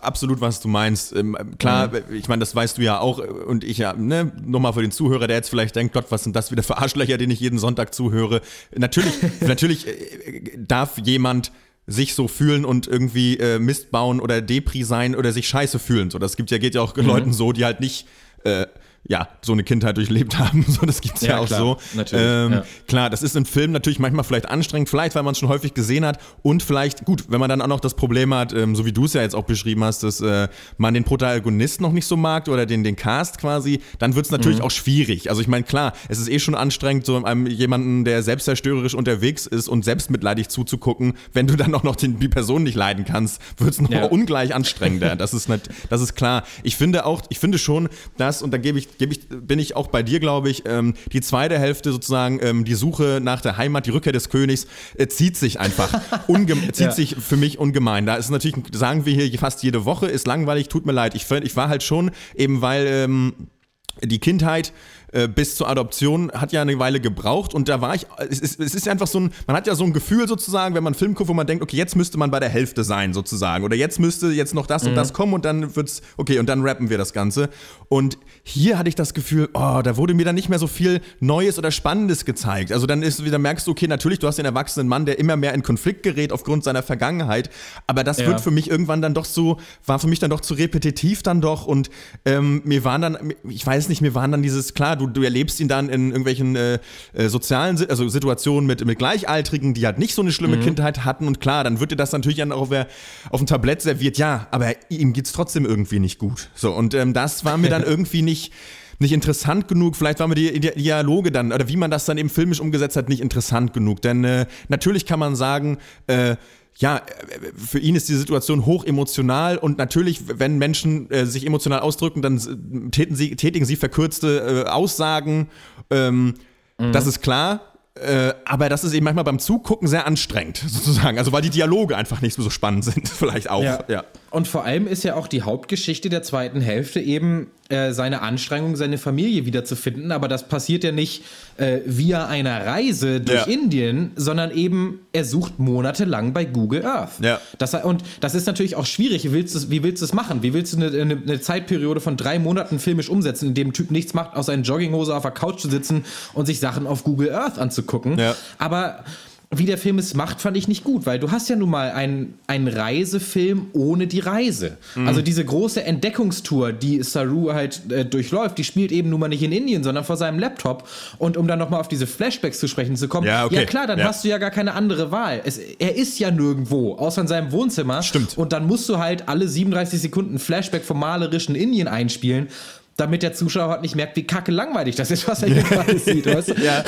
Speaker 4: absolut, was du meinst. Ähm, klar, ich meine, das weißt du ja auch äh, und ich ja, ne, nochmal für den Zuhörer, der jetzt vielleicht denkt, Gott, was sind das wieder für Arschlöcher, denen ich jeden Sonntag zuhöre. Natürlich, <laughs> natürlich äh, darf jemand sich so fühlen und irgendwie äh, Mist bauen oder Depri sein oder sich scheiße fühlen. So, das gibt ja, geht ja auch Leuten so, die halt nicht äh, ja, so eine Kindheit durchlebt <laughs> haben. So, das gibt's ja,
Speaker 3: Ja,
Speaker 4: auch
Speaker 3: klar,
Speaker 4: so.
Speaker 3: natürlich,
Speaker 4: Ähm,
Speaker 3: ja.
Speaker 4: Klar, das ist im Film natürlich manchmal vielleicht anstrengend, vielleicht weil man es schon häufig gesehen hat und vielleicht, gut, wenn man dann auch noch das Problem hat, ähm, so wie du es ja jetzt auch beschrieben hast, dass äh, man den Protagonist noch nicht so mag oder den, den Cast quasi, dann wird es natürlich
Speaker 3: Mhm.
Speaker 4: auch schwierig. Also ich meine, klar, es ist eh schon anstrengend, so einem jemanden, der selbstzerstörerisch unterwegs ist und selbstmitleidig zuzugucken, wenn du dann auch noch den, die Person nicht leiden kannst, wird es noch
Speaker 3: Ja.
Speaker 4: ungleich anstrengender. Das ist, nicht, das ist klar. Ich finde auch, ich finde schon, dass, und da gebe ich, gebe ich, bin ich auch bei dir, glaube ich, ähm, die zweite Hälfte sozusagen, ähm, die Suche nach der Heimat, die Rückkehr des Königs, äh, zieht sich einfach. <laughs> Zieht
Speaker 3: Ja.
Speaker 4: sich für mich ungemein. Da ist natürlich, sagen wir hier fast jede Woche, ist langweilig, tut mir leid. Ich, ich war halt schon, eben weil ähm, die Kindheit äh, bis zur Adoption hat ja eine Weile gebraucht und da war ich, es ist, es ist einfach so ein, man hat ja so ein Gefühl sozusagen, wenn man einen Film guckt, wo man denkt, okay, jetzt müsste man bei der Hälfte sein sozusagen oder jetzt müsste jetzt noch das und das kommen und dann wird's, okay, und dann rappen wir das Ganze und hier hatte ich das Gefühl, oh, da wurde mir dann nicht mehr so viel Neues oder Spannendes gezeigt. Also dann ist wieder merkst du, okay, natürlich, du hast den erwachsenen Mann, der immer mehr in Konflikt gerät aufgrund seiner Vergangenheit, aber das
Speaker 3: Ja.
Speaker 4: wird für mich irgendwann dann doch so, war für mich dann doch zu repetitiv dann doch und ähm, mir waren dann, ich weiß nicht, mir waren dann dieses, klar, du, du erlebst ihn dann in irgendwelchen äh, äh, sozialen, also Situationen mit, mit Gleichaltrigen, die halt nicht so eine schlimme Kindheit hatten und klar, dann wird dir das natürlich dann auch auf, auf dem Tablett serviert, ja, aber ihm geht's trotzdem irgendwie nicht gut. So, und ähm, das war mir dann <laughs> irgendwie nicht nicht interessant genug, vielleicht war mir die Di- Dialoge dann, oder wie man das dann eben filmisch umgesetzt hat, nicht interessant genug. Denn äh, natürlich kann man sagen, äh, ja, äh, für ihn ist die Situation hoch emotional und natürlich, wenn Menschen äh, sich emotional ausdrücken, dann äh, täten sie, tätigen sie verkürzte äh, Aussagen. Ähm, Das ist klar. Äh, aber das ist eben manchmal beim Zugucken sehr anstrengend, <laughs> sozusagen. Also weil die Dialoge einfach nicht so spannend sind, <laughs> vielleicht auch. ja.
Speaker 3: Und vor allem ist ja auch die Hauptgeschichte der zweiten Hälfte eben äh, seine Anstrengung, seine Familie wiederzufinden. Aber das passiert ja nicht äh, via einer Reise durch
Speaker 4: Ja.
Speaker 3: Indien, sondern eben er sucht monatelang bei Google Earth.
Speaker 4: Ja.
Speaker 3: Das, und das ist natürlich auch schwierig. Wie willst du es wie willst du es machen? Wie willst du eine, eine, eine Zeitperiode von drei Monaten filmisch umsetzen, in dem ein Typ nichts macht, außer in Jogginghose auf der Couch zu sitzen und sich Sachen auf Google Earth anzugucken?
Speaker 4: Ja.
Speaker 3: Aber wie der Film es macht, fand ich nicht gut, weil du hast ja nun mal einen, einen Reisefilm ohne die Reise.
Speaker 4: Mhm.
Speaker 3: Also diese große Entdeckungstour, die Saru halt äh, durchläuft, die spielt eben nun mal nicht in Indien, sondern vor seinem Laptop. Und um dann nochmal auf diese Flashbacks zu sprechen zu kommen,
Speaker 4: Ja, okay.
Speaker 3: klar, dann
Speaker 4: Ja.
Speaker 3: hast du ja gar keine andere Wahl. Es, er ist ja nirgendwo, außer in seinem Wohnzimmer.
Speaker 4: Stimmt.
Speaker 3: Und dann musst du halt alle 37 Sekunden Flashback vom malerischen Indien einspielen. Damit der Zuschauer halt nicht merkt, wie kacke langweilig das ist, was er <laughs> hier gerade sieht. Weißt du?
Speaker 4: Ja,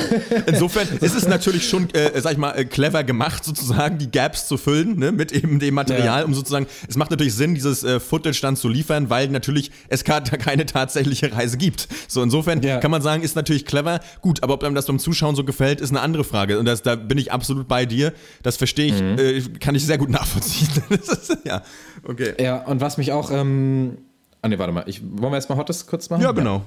Speaker 4: insofern ist es natürlich schon, äh, sag ich mal, äh, clever gemacht, sozusagen die Gaps zu füllen, ne, mit eben dem Material,
Speaker 3: Ja.
Speaker 4: um sozusagen, es macht natürlich Sinn, dieses äh, Footage dann zu liefern, weil natürlich es gar keine tatsächliche Reise gibt. So, insofern
Speaker 3: Ja.
Speaker 4: kann man sagen, ist natürlich clever. Gut, aber ob einem das beim Zuschauen so gefällt, ist eine andere Frage. Und das, da bin ich absolut bei dir. Das verstehe ich,
Speaker 3: Mhm.
Speaker 4: äh, kann ich sehr gut nachvollziehen. <laughs> Ist, ja, okay.
Speaker 3: Ja, und was mich auch. Ähm, ah, ne, warte mal. Ich, wollen wir erstmal Hottes kurz machen?
Speaker 4: Ja, genau.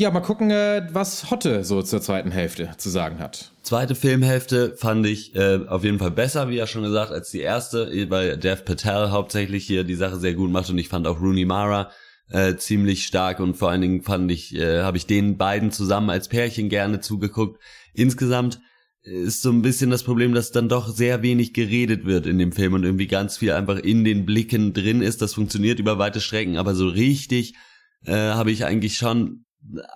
Speaker 3: Ja, mal gucken, äh, was Hotte so zur zweiten Hälfte zu sagen hat.
Speaker 6: Zweite Filmhälfte fand ich äh, auf jeden Fall besser, wie ja schon gesagt, als die erste, weil Dev Patel hauptsächlich hier die Sache sehr gut macht und ich fand auch Rooney Mara äh, ziemlich stark und vor allen Dingen fand ich, äh, habe ich den beiden zusammen als Pärchen gerne zugeguckt. Insgesamt ist so ein bisschen das Problem, dass dann doch sehr wenig geredet wird in dem Film und irgendwie ganz viel einfach in den Blicken drin ist. Das funktioniert über weite Strecken, aber so richtig äh, habe ich eigentlich schon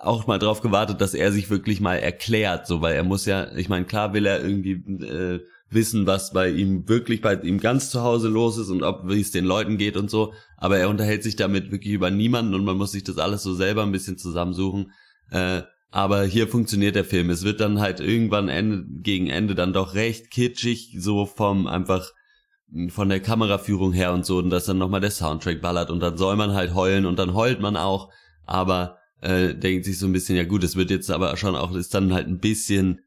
Speaker 6: auch mal drauf gewartet, dass er sich wirklich mal erklärt, so weil er muss ja, ich meine, klar will er irgendwie äh, wissen, was bei ihm wirklich bei ihm ganz zu Hause los ist und ob wie es den Leuten geht und so, aber er unterhält sich damit wirklich über niemanden und man muss sich das alles so selber ein bisschen zusammensuchen. Äh, aber hier funktioniert der Film. Es wird dann halt irgendwann Ende, gegen Ende dann doch recht kitschig, so vom einfach von der Kameraführung her und so, und dass dann nochmal der Soundtrack ballert und dann soll man halt heulen und dann heult man auch, aber äh, denkt sich so ein bisschen, ja gut, es wird jetzt aber schon auch, ist dann halt ein bisschen,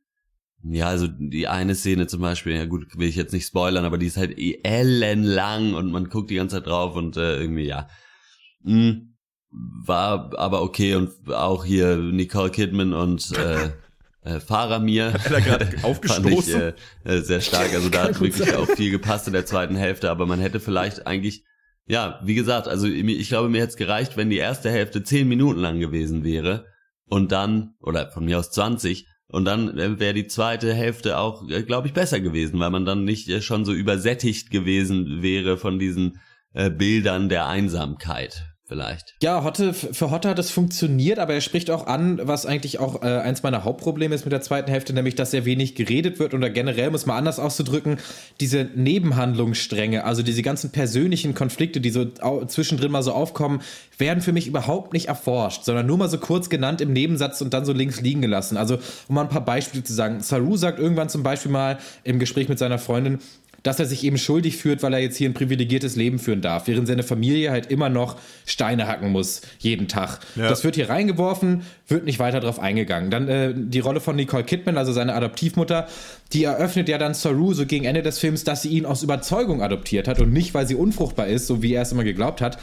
Speaker 6: ja, also die eine Szene zum Beispiel, ja gut, will ich jetzt nicht spoilern, aber die ist halt eh ellenlang und man guckt die ganze Zeit drauf und äh, irgendwie, ja. Hm, war aber okay und auch hier Nicole Kidman und äh, <laughs> äh, Faramir <laughs> fand ich
Speaker 4: aufgestoßen?
Speaker 6: äh, äh, sehr stark. Also da hat <laughs> wirklich auch viel gepasst in der zweiten Hälfte, aber man hätte vielleicht eigentlich, ja, wie gesagt, also ich glaube, mir hätte es gereicht, wenn die erste Hälfte zehn Minuten lang gewesen wäre und dann, oder von mir aus 20, und dann äh, wäre die zweite Hälfte auch, äh, glaube ich, besser gewesen, weil man dann nicht äh, schon so übersättigt gewesen wäre von diesen äh, Bildern der Einsamkeit. Vielleicht.
Speaker 3: Ja, Hotte, für Hotte hat es funktioniert, aber er spricht auch an, was eigentlich auch äh, eins meiner Hauptprobleme ist mit der zweiten Hälfte, nämlich, dass sehr wenig geredet wird oder generell, muss man anders auszudrücken, diese Nebenhandlungsstränge, also diese ganzen persönlichen Konflikte, die so zwischendrin mal so aufkommen, werden für mich überhaupt nicht erforscht, sondern nur mal so kurz genannt im Nebensatz und dann so links liegen gelassen. Also, um mal ein paar Beispiele zu sagen. Saru sagt irgendwann zum Beispiel mal im Gespräch mit seiner Freundin, dass er sich eben schuldig fühlt, weil er jetzt hier ein privilegiertes Leben führen darf, während seine Familie halt immer noch Steine hacken muss, jeden Tag. Ja. Das wird hier reingeworfen, wird nicht weiter drauf eingegangen. Dann äh, die Rolle von Nicole Kidman, also seine Adoptivmutter, die eröffnet ja dann Saru so gegen Ende des Films, dass sie ihn aus Überzeugung adoptiert hat und nicht, weil sie unfruchtbar ist, so wie er es immer geglaubt hat.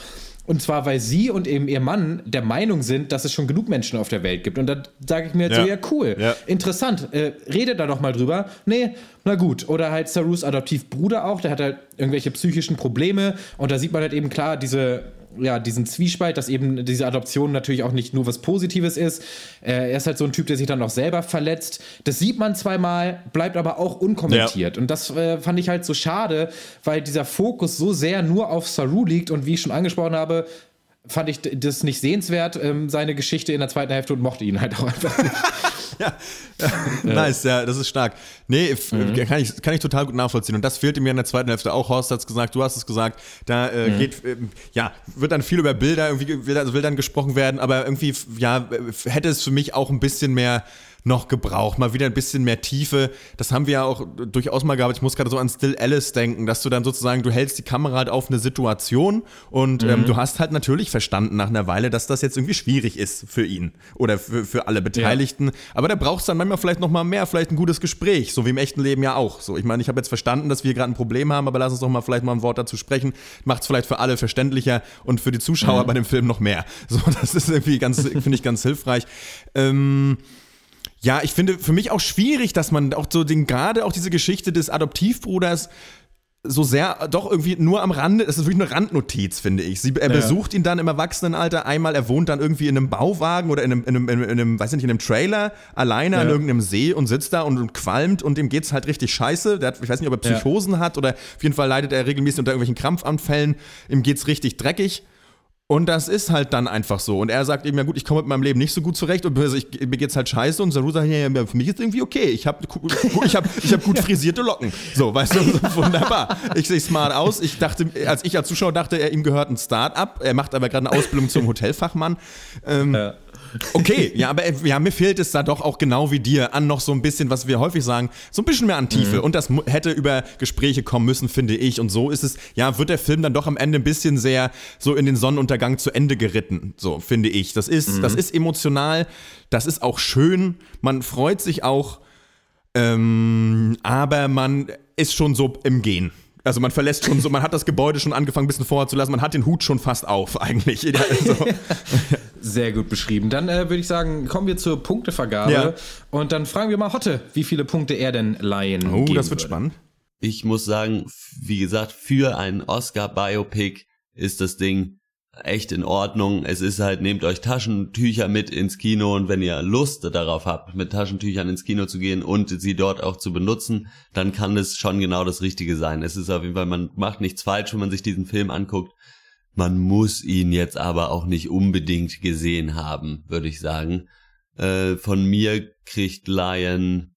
Speaker 3: Und zwar, weil sie und eben ihr Mann der Meinung sind, dass es schon genug Menschen auf der Welt gibt. Und da sage ich mir jetzt ja. so, ja, cool, ja. interessant, äh, redet da doch mal drüber. Nee, na gut. Oder halt Sarus Adoptivbruder auch, der hat halt irgendwelche psychischen Probleme. Und da sieht man halt eben klar diese ja, diesen Zwiespalt, dass eben diese Adoption natürlich auch nicht nur was Positives ist. Äh, er ist halt so ein Typ, der sich dann auch selber verletzt. Das sieht man zweimal, bleibt aber auch unkommentiert. Ja. Und das äh, fand ich halt so schade, weil dieser Fokus so sehr nur auf Saru liegt und wie ich schon angesprochen habe, fand ich das nicht sehenswert, ähm, seine Geschichte in der zweiten Hälfte und mochte ihn halt auch einfach nicht. <laughs> <laughs>
Speaker 4: ja. ja. nice, ja, das ist stark. Nee, mhm. kann, ich, kann ich total gut nachvollziehen. Und das fehlte mir in der zweiten Hälfte auch. Horst hat es gesagt, du hast es gesagt. Da äh, mhm. geht, äh, ja, wird dann viel über Bilder, irgendwie will, will dann gesprochen werden, aber irgendwie, ja, hätte es für mich auch ein bisschen mehr noch gebraucht. Mal wieder ein bisschen mehr Tiefe. Das haben wir ja auch durchaus mal gehabt. Ich muss gerade so an Still Alice denken, dass du dann sozusagen, du hältst die Kamera halt auf eine Situation und ähm, mhm. ähm, du hast halt natürlich verstanden nach einer Weile, dass das jetzt irgendwie schwierig ist für ihn oder für, für alle Beteiligten. Ja. Aber da brauchst du dann manchmal vielleicht noch mal mehr, vielleicht ein gutes Gespräch, so wie im echten Leben ja auch. So, ich meine, ich habe jetzt verstanden, dass wir gerade ein Problem haben, aber lass uns doch mal vielleicht mal ein Wort dazu sprechen. Macht es vielleicht für alle verständlicher und für die Zuschauer mhm. bei dem Film noch mehr. So, das ist irgendwie ganz, <laughs> finde ich ganz hilfreich. Ähm, ja, ich finde für mich auch schwierig, dass man auch so den, gerade auch diese Geschichte des Adoptivbruders so sehr doch irgendwie nur am Rande, es ist wirklich eine Randnotiz, finde ich. Sie, er ja. besucht ihn dann im Erwachsenenalter einmal, er wohnt dann irgendwie in einem Bauwagen oder in einem, in einem, in einem weiß nicht, in einem Trailer alleine ja. an irgendeinem See und sitzt da und, und qualmt und ihm geht's halt richtig scheiße. Der hat, ich weiß nicht, ob er Psychosen ja. hat oder auf jeden Fall leidet er regelmäßig unter irgendwelchen Krampfanfällen. Ihm geht's richtig dreckig. Und das ist halt dann einfach so. Und er sagt eben, ja gut, ich komme mit meinem Leben nicht so gut zurecht und ich, mir geht's halt scheiße. Und Saru sagt, ja, ja, für mich ist irgendwie okay. Ich habe ich hab, ich hab gut frisierte Locken. So, weißt du, so, <laughs> wunderbar. Ich sehe smart aus. Ich dachte, als ich als Zuschauer dachte, er ihm gehört ein Start-up. Er macht aber gerade eine Ausbildung zum Hotelfachmann. Ähm, ja. Okay, ja, aber ja, mir fehlt es da doch auch genau wie dir an noch so ein bisschen, was wir häufig sagen, so ein bisschen mehr an Tiefe. Mhm. Und das hätte über Gespräche kommen müssen, finde ich. Und so ist es, ja, wird der Film dann doch am Ende ein bisschen sehr so in den Sonnenuntergang zu Ende geritten, so finde ich. Das ist, mhm. das ist emotional, das ist auch schön, man freut sich auch, ähm, aber man ist schon so im Gehen. Also man verlässt schon so, man hat das Gebäude schon angefangen ein bisschen vorher zu lassen, man hat den Hut schon fast auf eigentlich. Also, <laughs>
Speaker 3: Sehr gut beschrieben. Dann äh, würde ich sagen, kommen wir zur Punktevergabe ja. und dann fragen wir mal Hotte, wie viele Punkte er denn leihen
Speaker 4: Oh, das wird würde. spannend.
Speaker 6: Ich muss sagen, wie gesagt, für ein Oscar-Biopic ist das Ding echt in Ordnung. Es ist halt, nehmt euch Taschentücher mit ins Kino und wenn ihr Lust darauf habt, mit Taschentüchern ins Kino zu gehen und sie dort auch zu benutzen, dann kann es schon genau das Richtige sein. Es ist auf jeden Fall, man macht nichts falsch, wenn man sich diesen Film anguckt. Man muss ihn jetzt aber auch nicht unbedingt gesehen haben, würde ich sagen. Äh, von mir kriegt Lion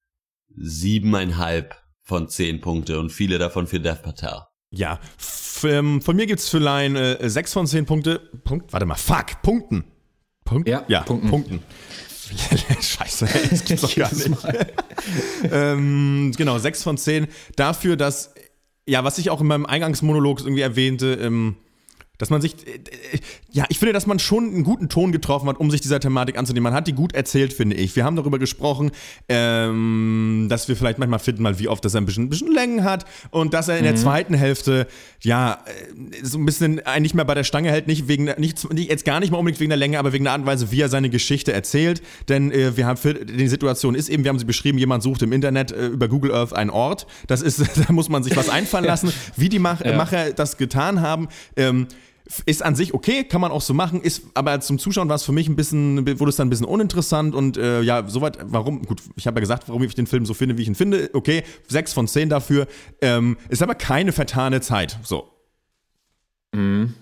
Speaker 6: siebeneinhalb von zehn Punkte und viele davon für Death Patel.
Speaker 4: Ja, ähm, von mir gibt's für Line äh, 6 von 10 Punkte. Punkt, warte mal, fuck, Punkten.
Speaker 3: Punkt? Ja,
Speaker 4: ja Punkten. Punkten. <laughs> Scheiße, das gibt's doch gar nicht. <laughs> ähm, genau, 6 von 10. Dafür, dass, ja, was ich auch in meinem Eingangsmonolog irgendwie erwähnte, ähm, dass man sich, äh, äh, ja, ich finde, dass man schon einen guten Ton getroffen hat, um sich dieser Thematik anzunehmen. Man hat die gut erzählt, finde ich. Wir haben darüber gesprochen, ähm, dass wir vielleicht manchmal finden, mal wie oft dass er ein bisschen, ein bisschen Längen hat und dass er in mhm. der zweiten Hälfte, ja, äh, so ein bisschen eigentlich mehr bei der Stange hält, nicht wegen, nicht, nicht, jetzt gar nicht mal unbedingt wegen der Länge, aber wegen der Art und Weise, wie er seine Geschichte erzählt. Denn äh, wir haben für, die Situation ist eben, wir haben sie beschrieben, jemand sucht im Internet äh, über Google Earth einen Ort. Das ist, <laughs> da muss man sich was einfallen lassen, wie die Mach ja. Macher das getan haben. Ähm, ist an sich okay, kann man auch so machen, ist aber zum Zuschauen war es für mich ein bisschen, wurde es dann ein bisschen uninteressant und äh, ja, soweit, warum, gut, ich habe ja gesagt, warum ich den Film so finde, wie ich ihn finde, okay, sechs von zehn dafür, ähm, ist aber keine vertane Zeit, so.
Speaker 3: Mhm.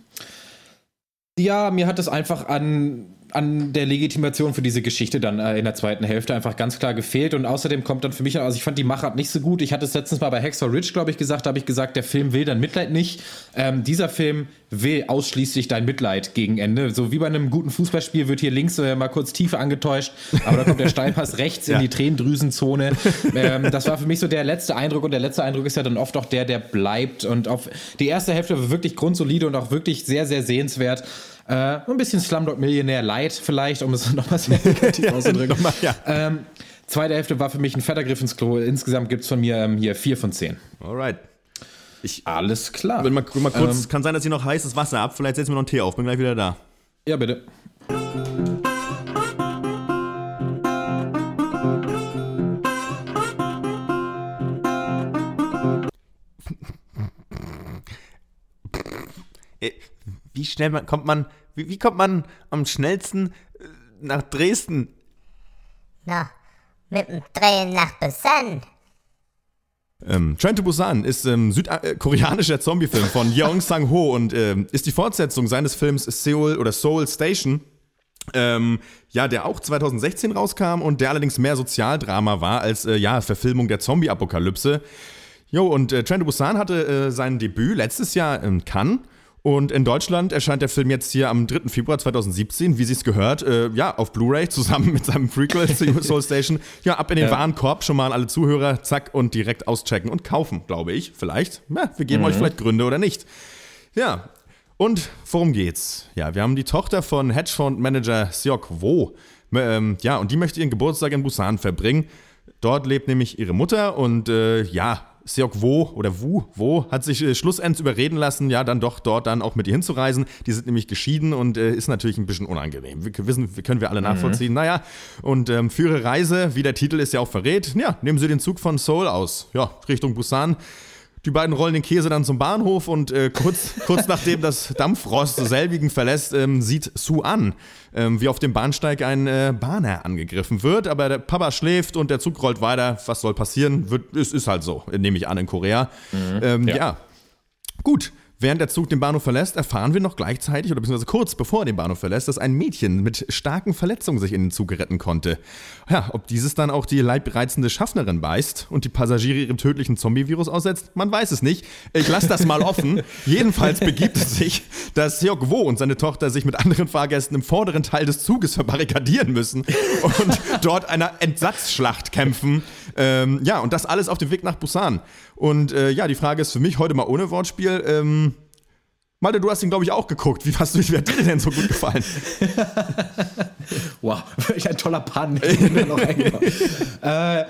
Speaker 3: Ja, mir hat es einfach an an der Legitimation für diese Geschichte dann äh, in der zweiten Hälfte einfach ganz klar gefehlt. Und außerdem kommt dann für mich, also ich fand die Machart nicht so gut. Ich hatte es letztens mal bei Hexor Ridge, glaube ich, gesagt, da habe ich gesagt, der Film will dein Mitleid nicht. Ähm, dieser Film will ausschließlich dein Mitleid gegen Ende. So wie bei einem guten Fußballspiel wird hier links äh, mal kurz Tiefe angetäuscht, aber da kommt der Steilpass <laughs> rechts ja. in die Tränendrüsenzone. Ähm, das war für mich so der letzte Eindruck und der letzte Eindruck ist ja dann oft auch der, der bleibt. Und auf die erste Hälfte war wirklich grundsolide und auch wirklich sehr, sehr sehenswert. Äh, ein bisschen Slumdog Millionär Light vielleicht, um es <laughs> nochmal sehr negativ <laughs> auszudrücken. nochmal, ja. ähm, zweite Hälfte war für mich ein fetter Griff ins Klo. Insgesamt gibt es von mir ähm, hier vier von zehn.
Speaker 4: Alright.
Speaker 3: Ich, Alles klar.
Speaker 4: Wenn mal, mal kurz, ähm, kann sein, dass ich noch heißes Wasser ab. Vielleicht setzen wir noch einen Tee auf. Bin gleich wieder da.
Speaker 3: Ja, bitte.
Speaker 4: Wie schnell man, kommt man, wie, wie kommt man am schnellsten äh, nach Dresden?
Speaker 8: Na, mit dem Drehen nach Busan.
Speaker 4: Ähm, Train to Busan ist ähm, südkoreanischer Zombiefilm von <laughs> Yeong Sang-ho und ähm, ist die Fortsetzung seines Films Seoul oder Seoul Station. Ähm, ja, der auch 2016 rauskam und der allerdings mehr Sozialdrama war als äh, ja, Verfilmung der Zombie-Apokalypse. Jo, und äh, Train to Busan hatte äh, sein Debüt letztes Jahr in Cannes und in Deutschland erscheint der Film jetzt hier am 3. Februar 2017, wie sich's gehört, äh, ja, auf Blu-ray <laughs> zusammen mit seinem Prequel <laughs> Soul Station. Ja, ab in den ja. Warenkorb schon mal an alle Zuhörer, zack, und direkt auschecken und kaufen, glaube ich. Vielleicht. Ja, wir geben mhm. euch vielleicht Gründe oder nicht. Ja. Und worum geht's? Ja, wir haben die Tochter von Hedgefondsmanager Seok Wo. Ähm, ja, und die möchte ihren Geburtstag in Busan verbringen. Dort lebt nämlich ihre Mutter und äh, ja, Seok Wo oder Wu, Wo hat sich äh, schlussendlich überreden lassen, ja, dann doch dort dann auch mit ihr hinzureisen. Die sind nämlich geschieden und äh, ist natürlich ein bisschen unangenehm. Wir wissen, können wir alle mhm. nachvollziehen. Mhm. Naja, und ähm, für ihre Reise, wie der Titel es ja auch verrät, ja, nehmen Sie den Zug von Seoul aus, ja, Richtung Busan. Die beiden rollen den Käse dann zum Bahnhof und äh, kurz, <laughs> kurz nachdem das Dampfrost selbigen verlässt, ähm, sieht Su an, ähm, wie auf dem Bahnsteig ein äh, Bahner angegriffen wird. Aber der Papa schläft und der Zug rollt weiter. Was soll passieren? Wird, ist, ist halt so, nehme ich an, in Korea. Mhm, ähm, ja. ja. Gut, Während der Zug den Bahnhof verlässt, erfahren wir noch gleichzeitig oder beziehungsweise kurz bevor er den Bahnhof verlässt, dass ein Mädchen mit starken Verletzungen sich in den Zug retten konnte. Ja, ob dieses dann auch die leibreizende Schaffnerin beißt und die Passagiere ihrem tödlichen Zombie-Virus aussetzt, man weiß es nicht. Ich lasse das mal offen. <laughs> Jedenfalls begibt es sich, dass Seok Wo und seine Tochter sich mit anderen Fahrgästen im vorderen Teil des Zuges verbarrikadieren müssen und dort einer Entsatzschlacht kämpfen. Ähm, ja, und das alles auf dem Weg nach Busan. Und äh, ja, die Frage ist für mich heute mal ohne Wortspiel. Ähm, Malte, du hast ihn, glaube ich, auch geguckt. Wie, hast du, wie hat dir denn so gut gefallen? <laughs>
Speaker 3: wow, <laughs> welch ein toller Pan. <laughs> äh,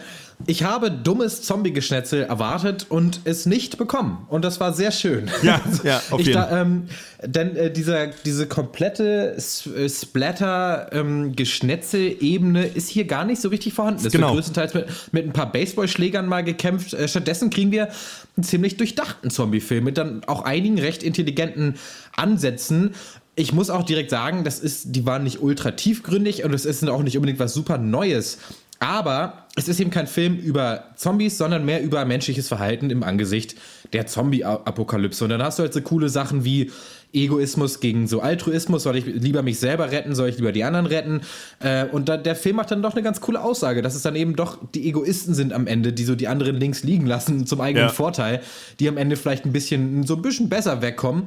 Speaker 3: ich habe dummes Zombie-Geschnetzel erwartet und es nicht bekommen. Und das war sehr schön. <laughs>
Speaker 4: Ja, ja auf jeden Fall.
Speaker 3: Ähm, denn äh, dieser, diese komplette äh, Splatter-Geschnetzel-Ebene ähm, ist hier gar nicht so richtig vorhanden. Es genau. wird größtenteils mit, mit ein paar Baseballschlägern mal gekämpft. Äh, stattdessen kriegen wir einen ziemlich durchdachten Zombie-Film mit dann auch einigen recht intelligenten Ansätzen. Ich muss auch direkt sagen, das ist, die waren nicht ultra tiefgründig und es ist auch nicht unbedingt was super Neues. Aber es ist eben kein Film über Zombies, sondern mehr über menschliches Verhalten im Angesicht der Zombie-Apokalypse. Und dann hast du halt so coole Sachen wie Egoismus gegen so Altruismus, soll ich lieber mich selber retten, soll ich lieber die anderen retten? Äh, und da, der Film macht dann doch eine ganz coole Aussage, dass es dann eben doch die Egoisten sind am Ende, die so die anderen links liegen lassen <laughs> zum eigenen ja. Vorteil, die am Ende vielleicht ein bisschen, so ein bisschen besser wegkommen.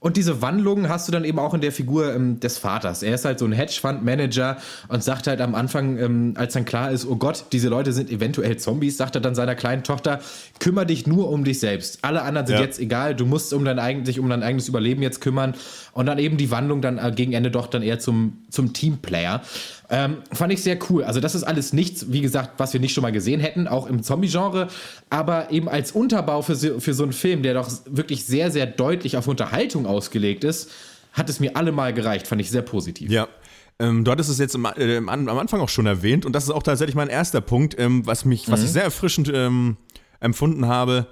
Speaker 3: Und diese Wandlung hast du dann eben auch in der Figur ähm, des Vaters. Er ist halt so ein Hedgefund-Manager und sagt halt am Anfang, ähm, als dann klar ist, oh Gott, diese Leute sind eventuell Zombies, sagt er dann seiner kleinen Tochter, kümmere dich nur um dich selbst. Alle anderen sind ja. jetzt egal, du musst um dein, eigen, dich um dein eigenes Überleben jetzt kümmern. Und dann eben die Wandlung dann äh, gegen Ende doch dann eher zum, zum Teamplayer. Ähm, fand ich sehr cool. Also, das ist alles nichts, wie gesagt, was wir nicht schon mal gesehen hätten, auch im Zombie-Genre, aber eben als Unterbau für, für so einen Film, der doch wirklich sehr, sehr deutlich auf Unterhaltung ausgelegt ist, hat es mir allemal gereicht. Fand ich sehr positiv.
Speaker 4: Ja. Ähm, du hattest es jetzt im, äh, am Anfang auch schon erwähnt und das ist auch tatsächlich mein erster Punkt, ähm, was mich, was mhm. ich sehr erfrischend ähm, empfunden habe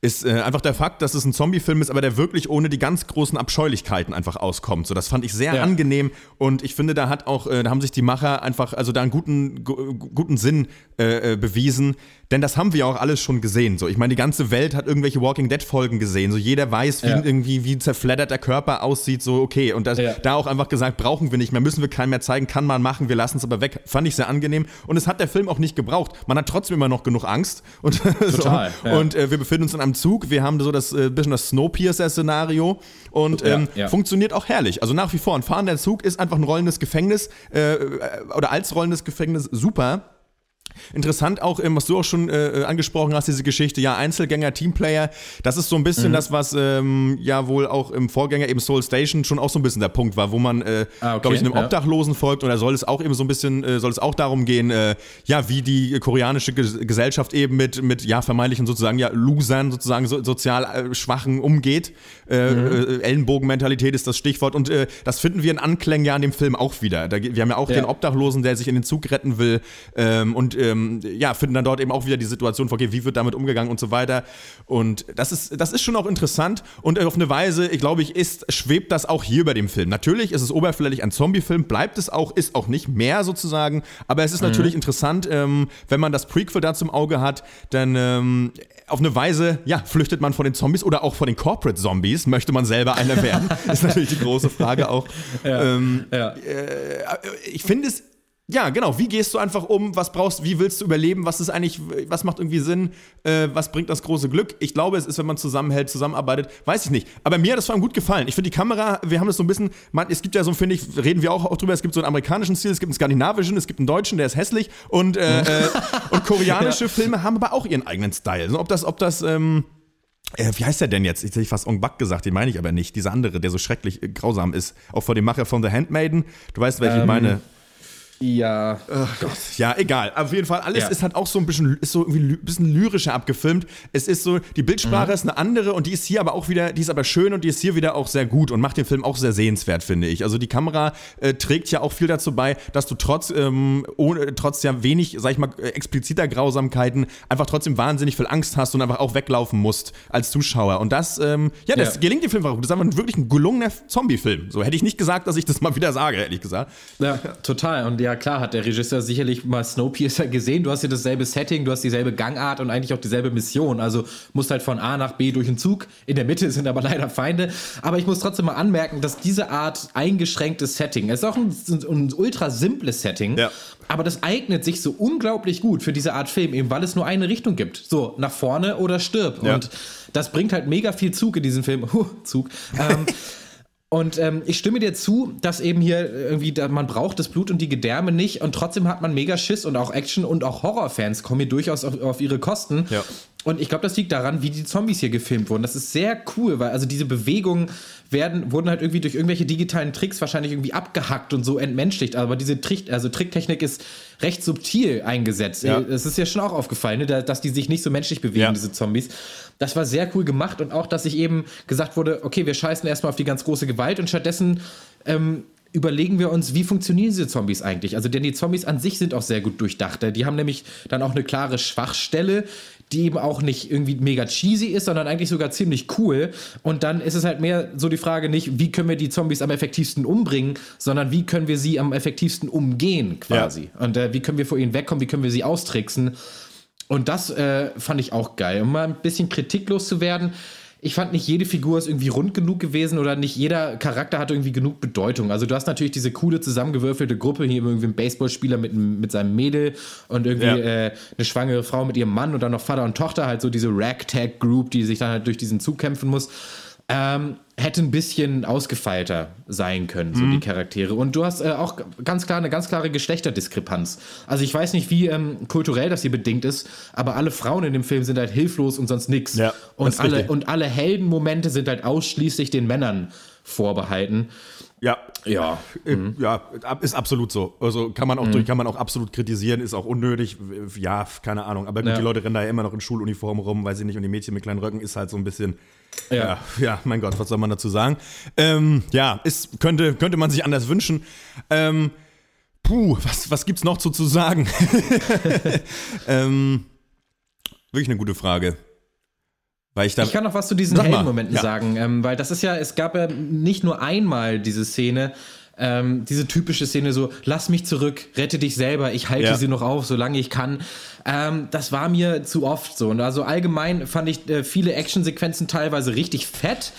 Speaker 4: ist äh, einfach der Fakt, dass es ein Zombie-Film ist, aber der wirklich ohne die ganz großen Abscheulichkeiten einfach auskommt. So, das fand ich sehr
Speaker 3: Ja.
Speaker 4: angenehm und ich finde, da hat auch, äh, da haben sich die Macher einfach, also da einen guten, gu guten Sinn äh, äh, bewiesen. Denn das haben wir ja auch alles schon gesehen. So, ich meine, die ganze Welt hat irgendwelche Walking Dead Folgen gesehen. So, jeder weiß, wie
Speaker 3: Ja.
Speaker 4: irgendwie wie zerfleddert der Körper aussieht. So, okay. Und das,
Speaker 3: Ja.
Speaker 4: da auch einfach gesagt, brauchen wir nicht mehr, müssen wir keinen mehr zeigen, kann man machen, wir lassen es aber weg. Fand ich sehr angenehm. Und es hat der Film auch nicht gebraucht. Man hat trotzdem immer noch genug Angst. <laughs> Und,
Speaker 3: Total,
Speaker 4: so.
Speaker 3: ja.
Speaker 4: und äh, wir befinden uns in einem Zug. Wir haben so das äh, bisschen das Snowpiercer-Szenario und ähm, funktioniert auch herrlich. Also nach wie vor, ein fahrender Zug ist einfach ein rollendes Gefängnis äh, äh, oder als rollendes Gefängnis super. Interessant auch, was du auch schon äh, angesprochen hast, diese Geschichte, ja, Einzelgänger, Teamplayer, das ist so ein bisschen
Speaker 3: Mhm.
Speaker 4: das, was ähm, ja wohl auch im Vorgänger eben Soul Station schon auch so ein bisschen der Punkt war, wo man, äh,
Speaker 3: Ah, okay,
Speaker 4: glaube ich, einem
Speaker 3: ja.
Speaker 4: Obdachlosen folgt und da soll es auch eben so ein bisschen, äh, soll es auch darum gehen, äh, ja, wie die koreanische Ges Gesellschaft eben mit, mit, ja, vermeintlichen sozusagen, ja, Losern, sozusagen so, sozial äh, Schwachen umgeht. Äh,
Speaker 3: Mhm.
Speaker 4: äh, Ellenbogenmentalität ist das Stichwort und äh, das finden wir in Anklängen ja in dem Film auch wieder. Da, wir haben ja auch
Speaker 3: Ja.
Speaker 4: den Obdachlosen, der sich in den Zug retten will ähm, und ähm, ja, finden dann dort eben auch wieder die Situation, okay, wie wird damit umgegangen und so weiter. Und das ist, das ist schon auch interessant und auf eine Weise, ich glaube ich, ist, schwebt das auch hier bei dem Film. Natürlich ist es oberflächlich ein Zombie-Film, bleibt es auch, ist auch nicht mehr sozusagen, aber es ist natürlich interessant, ähm, wenn man das Prequel da zum Auge hat, dann ähm, auf eine Weise, ja, flüchtet man vor den Zombies oder auch vor den Corporate Zombies, möchte man selber einer werden, <laughs> ist natürlich die große Frage auch. Ähm,
Speaker 3: Ja.
Speaker 4: ich finde es, ja, genau, wie gehst du einfach um, was brauchst, wie willst du überleben, was ist eigentlich, was macht irgendwie Sinn, äh, was bringt das große Glück? Ich glaube, es ist, wenn man zusammenhält, zusammenarbeitet, weiß ich nicht. Aber mir hat das vor allem gut gefallen. Ich finde die Kamera, wir haben das so ein bisschen, man, es gibt ja so, finde ich, reden wir auch, auch drüber, es gibt so einen amerikanischen Stil, es gibt einen skandinavischen, es gibt einen deutschen, der ist hässlich und, äh, äh, und koreanische <laughs> Filme haben aber auch ihren eigenen Style. Also ob das, ob das, ähm, äh, wie heißt der denn jetzt? Ich hätte fast Ong Bak gesagt, den meine ich aber nicht. Dieser andere, der so schrecklich äh, grausam ist. Auch vor dem Macher von The Handmaiden. Du weißt, welchen ich meine.
Speaker 3: Ja.
Speaker 4: Ja, egal. Auf jeden Fall, alles
Speaker 3: Ja.
Speaker 4: ist halt auch so ein bisschen, ist so irgendwie ein bisschen lyrischer abgefilmt. Es ist so, die Bildsprache
Speaker 3: Mhm.
Speaker 4: ist eine andere und die ist hier aber auch wieder, die ist aber schön und die ist hier wieder auch sehr gut und macht den Film auch sehr sehenswert, finde ich. Also die Kamera äh, trägt ja auch viel dazu bei, dass du trotz, ähm, ohne, trotz ja wenig, sag ich mal, äh, expliziter Grausamkeiten einfach trotzdem wahnsinnig viel Angst hast und einfach auch weglaufen musst als Zuschauer. Und das, ähm, ja, das
Speaker 3: Ja.
Speaker 4: gelingt dem Film auch gut. Das ist einfach wirklich ein gelungener Zombie-Film. So hätte ich nicht gesagt, dass ich das mal wieder sage, ehrlich gesagt.
Speaker 3: Ja, total. Und ja, klar hat der Regisseur sicherlich mal Snowpiercer gesehen. Du hast hier dasselbe Setting, du hast dieselbe Gangart und eigentlich auch dieselbe Mission. Also musst halt von A nach B durch den Zug. In der Mitte <laughs> sind aber leider Feinde. Aber ich muss trotzdem mal anmerken, dass diese Art eingeschränktes Setting, es ist auch ein, ein ultra simples Setting,
Speaker 4: Ja.
Speaker 3: aber das eignet sich so unglaublich gut für diese Art Film, eben weil es nur eine Richtung gibt. So, nach vorne oder stirb.
Speaker 4: Ja.
Speaker 3: Und das bringt halt mega viel Zug in diesen Film. Huh, Zug. Ähm, <laughs> Und ähm, ich stimme dir zu, dass eben hier irgendwie, da, man braucht das Blut und die Gedärme nicht und trotzdem hat man mega Schiss und auch Action und auch Horrorfans kommen hier durchaus auf, auf ihre Kosten.
Speaker 4: Ja.
Speaker 3: Und ich glaube, das liegt daran, wie die Zombies hier gefilmt wurden. Das ist sehr cool, weil also diese Bewegungen werden, wurden halt irgendwie durch irgendwelche digitalen Tricks wahrscheinlich irgendwie abgehackt und so entmenschlicht. Aber diese Trick, also Tricktechnik ist recht subtil eingesetzt.
Speaker 4: Ja.
Speaker 3: Es ist ja schon auch aufgefallen, ne, da- dass die sich nicht so menschlich bewegen,
Speaker 4: Ja.
Speaker 3: diese Zombies. Das war sehr cool gemacht und auch, dass sich eben gesagt wurde, okay, wir scheißen erstmal auf die ganz große Gewalt und stattdessen ähm, überlegen wir uns, wie funktionieren diese Zombies eigentlich? Also, denn die Zombies an sich sind auch sehr gut durchdacht. Die haben nämlich dann auch eine klare Schwachstelle, die eben auch nicht irgendwie mega cheesy ist, sondern eigentlich sogar ziemlich cool. Und dann ist es halt mehr so die Frage nicht, wie können wir die Zombies am effektivsten umbringen, sondern wie können wir sie am effektivsten umgehen quasi. Und äh, wie können wir vor ihnen wegkommen, wie können wir sie austricksen. Und das äh, fand ich auch geil. Um mal ein bisschen kritiklos zu werden, ich fand nicht jede Figur ist irgendwie rund genug gewesen oder nicht jeder Charakter hat irgendwie genug Bedeutung. Also du hast natürlich diese coole zusammengewürfelte Gruppe, hier irgendwie ein Baseballspieler mit, mit seinem Mädel und irgendwie
Speaker 4: Ja.
Speaker 3: äh, eine schwangere Frau mit ihrem Mann und dann noch Vater und Tochter, halt so diese Ragtag-Group, die sich dann halt durch diesen Zug kämpfen muss. Ähm, hätte ein bisschen ausgefeilter sein können, so die Charaktere. Und du hast äh, auch ganz klar eine ganz klare Geschlechterdiskrepanz. Also ich weiß nicht, wie ähm, kulturell das hier bedingt ist, aber alle Frauen in dem Film sind halt hilflos und sonst nix.
Speaker 4: Ja,
Speaker 3: und,
Speaker 4: ist
Speaker 3: alle,
Speaker 4: richtig.
Speaker 3: und alle Heldenmomente sind halt ausschließlich den Männern vorbehalten.
Speaker 4: Ja.
Speaker 3: Ja.
Speaker 4: Äh, Ja, ab- ist absolut so. Also kann man auch durch, kann man auch absolut kritisieren, ist auch unnötig. Ja, keine Ahnung. Aber gut,
Speaker 3: Ja.
Speaker 4: die Leute rennen da ja immer noch in Schuluniform rum, weiß ich nicht, und die Mädchen mit kleinen Röcken ist halt so ein bisschen. Ja,
Speaker 3: Ja.
Speaker 4: ja, mein Gott, was soll man dazu sagen? Ähm, ja, ist, könnte, könnte man sich anders wünschen. Ähm, puh, was, was gibt's noch zu, zu sagen? <laughs> ähm, wirklich eine gute Frage. Weil ich da.
Speaker 3: Ich kann noch was zu diesen Heldenmomenten
Speaker 4: ja.
Speaker 3: sagen, ähm, weil das ist ja, es gab ja nicht nur einmal diese Szene, ähm, diese typische Szene so, lass mich zurück, rette dich selber, ich halte
Speaker 4: Ja.
Speaker 3: sie noch auf, solange ich kann. Ähm, das war mir zu oft so. Und also allgemein fand ich äh, viele Actionsequenzen teilweise richtig fett.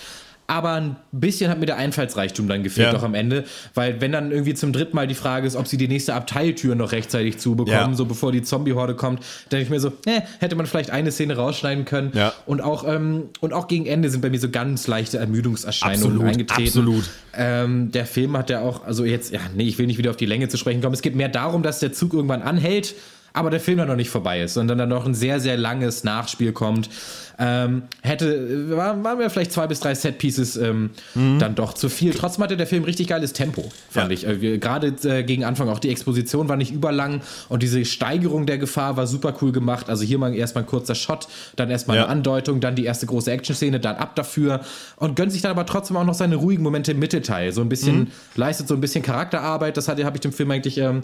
Speaker 3: Aber ein bisschen hat mir der Einfallsreichtum dann gefehlt,
Speaker 4: Ja.
Speaker 3: doch am Ende. Weil, wenn dann irgendwie zum dritten Mal die Frage ist, ob sie die nächste Abteiltür noch rechtzeitig zubekommen,
Speaker 4: Ja.
Speaker 3: so bevor die Zombie-Horde kommt, denke ich mir so, äh, hätte man vielleicht eine Szene rausschneiden können.
Speaker 4: Ja.
Speaker 3: Und auch, ähm, und auch gegen Ende sind bei mir so ganz leichte Ermüdungserscheinungen
Speaker 4: Absolut,
Speaker 3: eingetreten.
Speaker 4: absolut.
Speaker 3: Ähm, der Film hat ja auch, also jetzt, ja, nee, ich will nicht wieder auf die Länge zu sprechen kommen. Es geht mehr darum, dass der Zug irgendwann anhält, aber der Film dann noch nicht vorbei ist, sondern dann noch ein sehr, sehr langes Nachspiel kommt. Ähm, hätte, war- waren mir vielleicht zwei bis drei Set-Pieces ähm, dann doch zu viel. Trotzdem hatte der Film richtig geiles Tempo, fand
Speaker 4: Ja.
Speaker 3: ich. Äh, Gerade äh, gegen Anfang auch die Exposition war nicht überlang und diese Steigerung der Gefahr war super cool gemacht. Also hier mal erstmal ein kurzer Shot, dann erstmal
Speaker 4: Ja.
Speaker 3: eine Andeutung, dann die erste große Action-Szene, dann ab dafür und gönnt sich dann aber trotzdem auch noch seine ruhigen Momente im Mittelteil. So ein bisschen,
Speaker 4: Mhm.
Speaker 3: leistet so ein bisschen Charakterarbeit. Das habe ich dem Film eigentlich, ähm,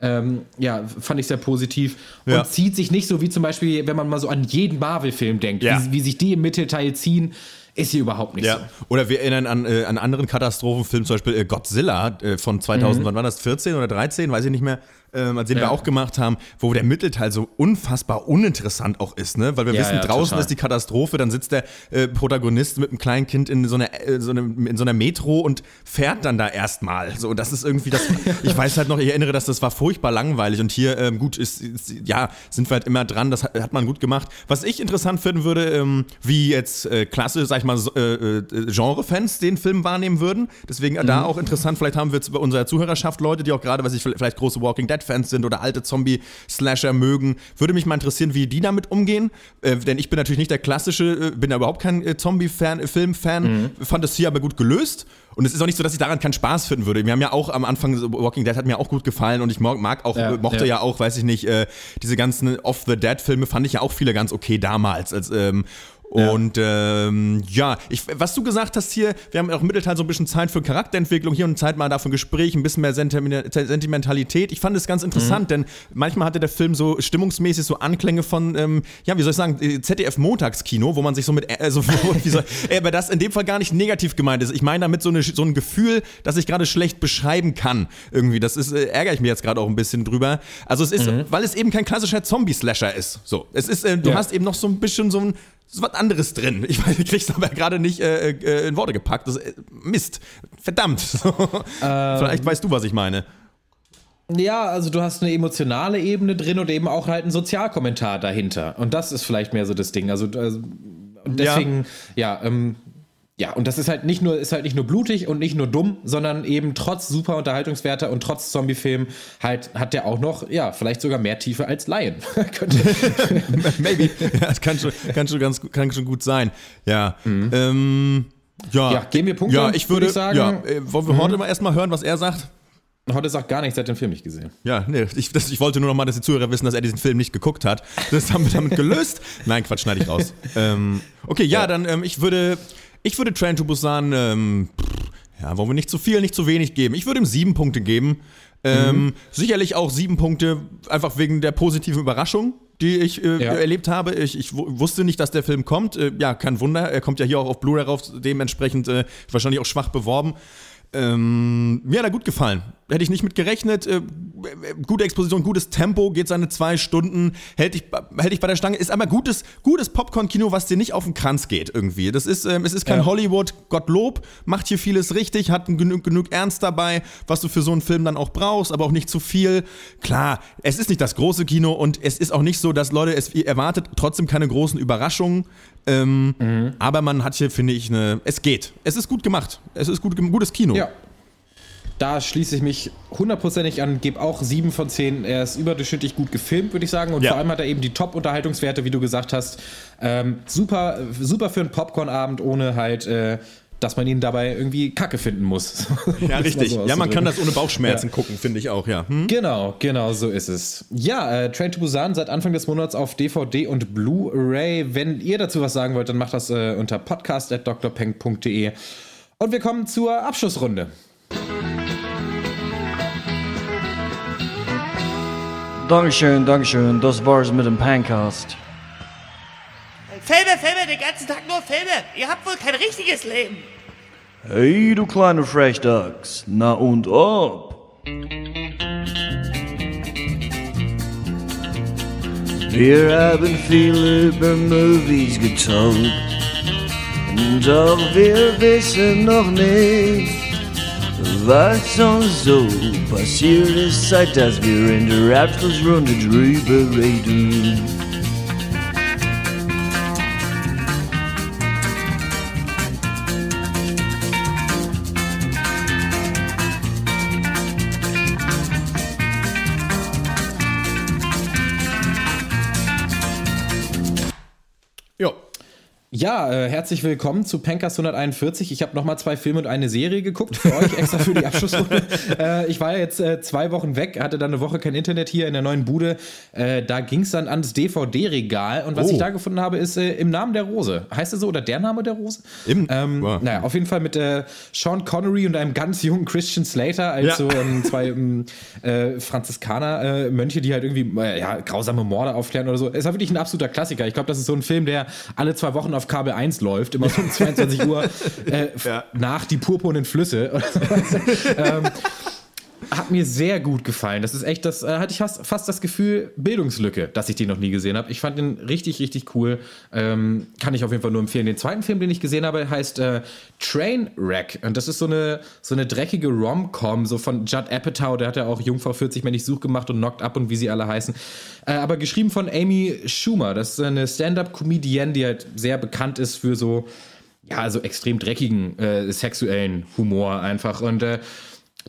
Speaker 3: ähm, ja, fand ich sehr positiv. Und
Speaker 4: Ja.
Speaker 3: zieht sich nicht so wie zum Beispiel, wenn man mal so an jeden Marvel-Film denkt,
Speaker 4: Ja.
Speaker 3: wie, wie sich die im Mittelteil ziehen, ist hier überhaupt nicht
Speaker 4: Ja.
Speaker 3: so.
Speaker 4: Oder wir erinnern an, äh, an anderen Katastrophenfilm, zum Beispiel äh, Godzilla äh, von 2000,
Speaker 3: Mhm.
Speaker 4: wann war das? 14 oder 13, weiß ich nicht mehr. Ähm, den wir
Speaker 3: Ja.
Speaker 4: auch gemacht haben, wo der Mittelteil so unfassbar uninteressant auch ist, ne? Weil wir
Speaker 3: Ja,
Speaker 4: wissen,
Speaker 3: ja,
Speaker 4: draußen
Speaker 3: total.
Speaker 4: ist die Katastrophe, dann sitzt der äh, Protagonist mit einem kleinen Kind in so einer, äh, so, einem, in so einer Metro und fährt dann da erstmal. So, das ist irgendwie das. <laughs> ich weiß halt noch, ich erinnere, dass das war furchtbar langweilig und hier, ähm, gut, ist, ist, ja, sind wir halt immer dran, das hat, hat man gut gemacht. Was ich interessant finden würde, ähm, wie jetzt äh, klasse, sag ich mal, äh, äh, Genre-Fans den Film wahrnehmen würden. Deswegen
Speaker 3: Mhm.
Speaker 4: da auch interessant, vielleicht haben wir jetzt bei unserer Zuhörerschaft Leute, die auch gerade, was ich vielleicht große Walking Dead-Fans sind oder alte Zombie-Slasher mögen. Würde mich mal interessieren, wie die damit umgehen. Äh, denn ich bin natürlich nicht der klassische, äh, bin ja überhaupt kein äh, Zombie-Fan, äh, Film-Fan. Fand das hier aber gut gelöst. Und es ist auch nicht so, dass ich daran keinen Spaß finden würde. Wir haben ja auch am Anfang, so Walking Dead hat mir auch gut gefallen und ich mag, mag auch,
Speaker 3: Ja,
Speaker 4: äh, mochte
Speaker 3: ja.
Speaker 4: ja. auch, weiß ich nicht, äh, diese ganzen Off-the-Dead-Filme fand ich ja auch viele ganz okay damals. Als, ähm, und ähm, ja, ich, was du gesagt hast hier, wir haben auch im Mittelteil so ein bisschen Zeit für Charakterentwicklung, hier und Zeit mal davon Gespräch, ein bisschen mehr Sentimen- Sentimentalität. Ich fand es ganz interessant, denn manchmal hatte der Film so stimmungsmäßig so Anklänge von, ähm, ja, wie soll ich sagen, äh, ZDF-Montagskino, wo man sich so mit, äh, so, <laughs> wie soll, äh, aber das in dem Fall gar nicht negativ gemeint ist. Ich meine damit so, eine, so ein Gefühl, das ich gerade schlecht beschreiben kann. Irgendwie, das ist, äh, ärgere ich mich jetzt gerade auch ein bisschen drüber. Also es ist, weil es eben kein klassischer Zombie-Slasher ist. So, es ist, äh, du
Speaker 3: Ja.
Speaker 4: hast eben noch so ein bisschen so ein so was anderes drin. Ich weiß, ich krieg's aber gerade nicht äh, äh, in Worte gepackt. Das, äh, Mist. Verdammt. <laughs> Vielleicht weißt du, was ich meine.
Speaker 3: Ja, also du hast eine emotionale Ebene drin und eben auch halt einen Sozialkommentar dahinter. Und das ist vielleicht mehr so das Ding. Also, also deswegen, ja, ähm, ja, und das ist halt nicht nur, ist halt nicht nur blutig und nicht nur dumm, sondern eben trotz super Unterhaltungswerte und trotz Zombie-Film halt hat der auch noch, ja, vielleicht sogar mehr Tiefe als Lion. <laughs> Könnte. <laughs>
Speaker 4: Maybe. Ja, das kann schon, kann schon ganz kann schon gut sein. Ja. Ähm, ja.
Speaker 3: Ja, geben wir Punkte,
Speaker 4: Ja, ich würde,
Speaker 3: würde ich sagen.
Speaker 4: Ja, äh, wollen wir heute mal erstmal hören, was er sagt?
Speaker 3: Heute sagt gar nichts, hat den Film nicht gesehen.
Speaker 4: Ja, nee, ich, das, ich wollte nur noch mal, dass die Zuhörer wissen, dass er diesen Film nicht geguckt hat. Das haben wir damit gelöst. Nein, Quatsch, schneide ich raus. <laughs> ähm, okay, ja, dann, ähm, ich würde, ich würde Train to Busan, ähm, ja, wollen wir nicht zu viel, nicht zu wenig geben. Ich würde ihm sieben Punkte geben. Ähm, Sicherlich auch sieben Punkte, einfach wegen der positiven Überraschung, die ich äh,
Speaker 3: Ja.
Speaker 4: erlebt habe. Ich, ich wu- wusste nicht, dass der Film kommt. Äh, ja, kein Wunder. Er kommt ja hier auch auf Blu-ray rauf, dementsprechend äh, wahrscheinlich auch schwach beworben. Ähm, mir hat er gut gefallen. Hätte ich nicht mit gerechnet. Äh, gute Exposition, gutes Tempo, geht seine zwei Stunden, hält dich, hält dich bei der Stange. Ist aber gutes, gutes Popcorn-Kino, was dir nicht auf den Kranz geht irgendwie. Das ist, ähm, es ist kein
Speaker 3: Ja.
Speaker 4: Hollywood, Gottlob, macht hier vieles richtig, hat genug, genug Ernst dabei, was du für so einen Film dann auch brauchst, aber auch nicht zu viel. Klar, es ist nicht das große Kino und es ist auch nicht so, dass Leute, es ihr erwartet trotzdem keine großen Überraschungen. Ähm,
Speaker 3: Mhm.
Speaker 4: Aber man hat hier, finde ich, eine. Es geht. Es ist gut gemacht. Es ist gut, gutes Kino.
Speaker 3: Ja. Da schließe ich mich hundertprozentig an, gebe auch sieben von zehn. Er ist überdurchschnittlich gut gefilmt, würde ich sagen. Und
Speaker 4: Ja.
Speaker 3: vor allem hat er eben die Top-Unterhaltungswerte, wie du gesagt hast. Ähm, super, super für einen Popcorn-Abend, ohne halt, äh, dass man ihn dabei irgendwie kacke finden muss. <laughs>
Speaker 4: Ja, richtig.
Speaker 3: so
Speaker 4: ja, man kann das ohne Bauchschmerzen gucken, finde ich auch, ja. Hm?
Speaker 3: Genau, genau so ist es. Ja, äh, Train to Busan seit Anfang des Monats auf DVD und Blu-ray. Wenn ihr dazu was sagen wollt, dann macht das äh, unter podcast.drpeng.de. Und wir kommen zur Abschlussrunde.
Speaker 9: Dankeschön, Dankeschön. Das war's mit dem Pancast.
Speaker 10: Den ganzen
Speaker 9: Tag nur Filme. Ihr habt wohl kein richtiges Leben.
Speaker 10: Hey, du kleine Frechdachs, na und ob? Wir haben viel über Movies getalkt, doch wir wissen noch nicht, was uns so passiert ist, seit dass wir in der Abschlussrunde drüber reden.
Speaker 4: Ja,
Speaker 3: äh, herzlich willkommen zu Pencast 141. Ich habe nochmal zwei Filme und eine Serie geguckt für euch, extra für die Abschlussrunde. <laughs> äh, ich war ja jetzt äh, zwei Wochen weg, hatte dann eine Woche kein Internet hier in der neuen Bude. Äh, da ging es dann ans DVD-Regal und was
Speaker 4: Oh.
Speaker 3: ich da gefunden habe, ist äh, Im Namen der Rose. Heißt es so oder der Name der Rose?
Speaker 4: Im-
Speaker 3: ähm,
Speaker 4: Wow.
Speaker 3: Naja, auf jeden Fall mit äh, Sean Connery und einem ganz jungen Christian Slater als
Speaker 4: Ja.
Speaker 3: so ähm, zwei ähm, äh, Franziskaner-Mönche, die halt irgendwie ja, grausame Morde aufklären oder so. Es war wirklich ein absoluter Klassiker. Ich glaube, das ist so ein Film, der alle zwei Wochen auf Kabel 1 läuft, immer so um <laughs> 22 Uhr äh,
Speaker 4: Ja.
Speaker 3: nach die purpurnen Flüsse. <laughs> ähm, hat mir sehr gut gefallen. Das ist echt, das äh, hatte ich fast, fast das Gefühl, Bildungslücke, dass ich den noch nie gesehen habe. Ich fand den richtig, richtig cool. Ähm, kann ich auf jeden Fall nur empfehlen. Den zweiten Film, den ich gesehen habe, heißt äh, Trainwreck. Und das ist so eine, so eine dreckige Rom-Com, so von Judd Apatow. Der hat ja auch Jungfrau 40 Männlich Such gemacht und Knocked Up und wie sie alle heißen. Äh, aber geschrieben von Amy Schumer. Das ist eine Stand-Up-Comedienne, die halt sehr bekannt ist für so ja, so extrem dreckigen äh, sexuellen Humor einfach. Und äh,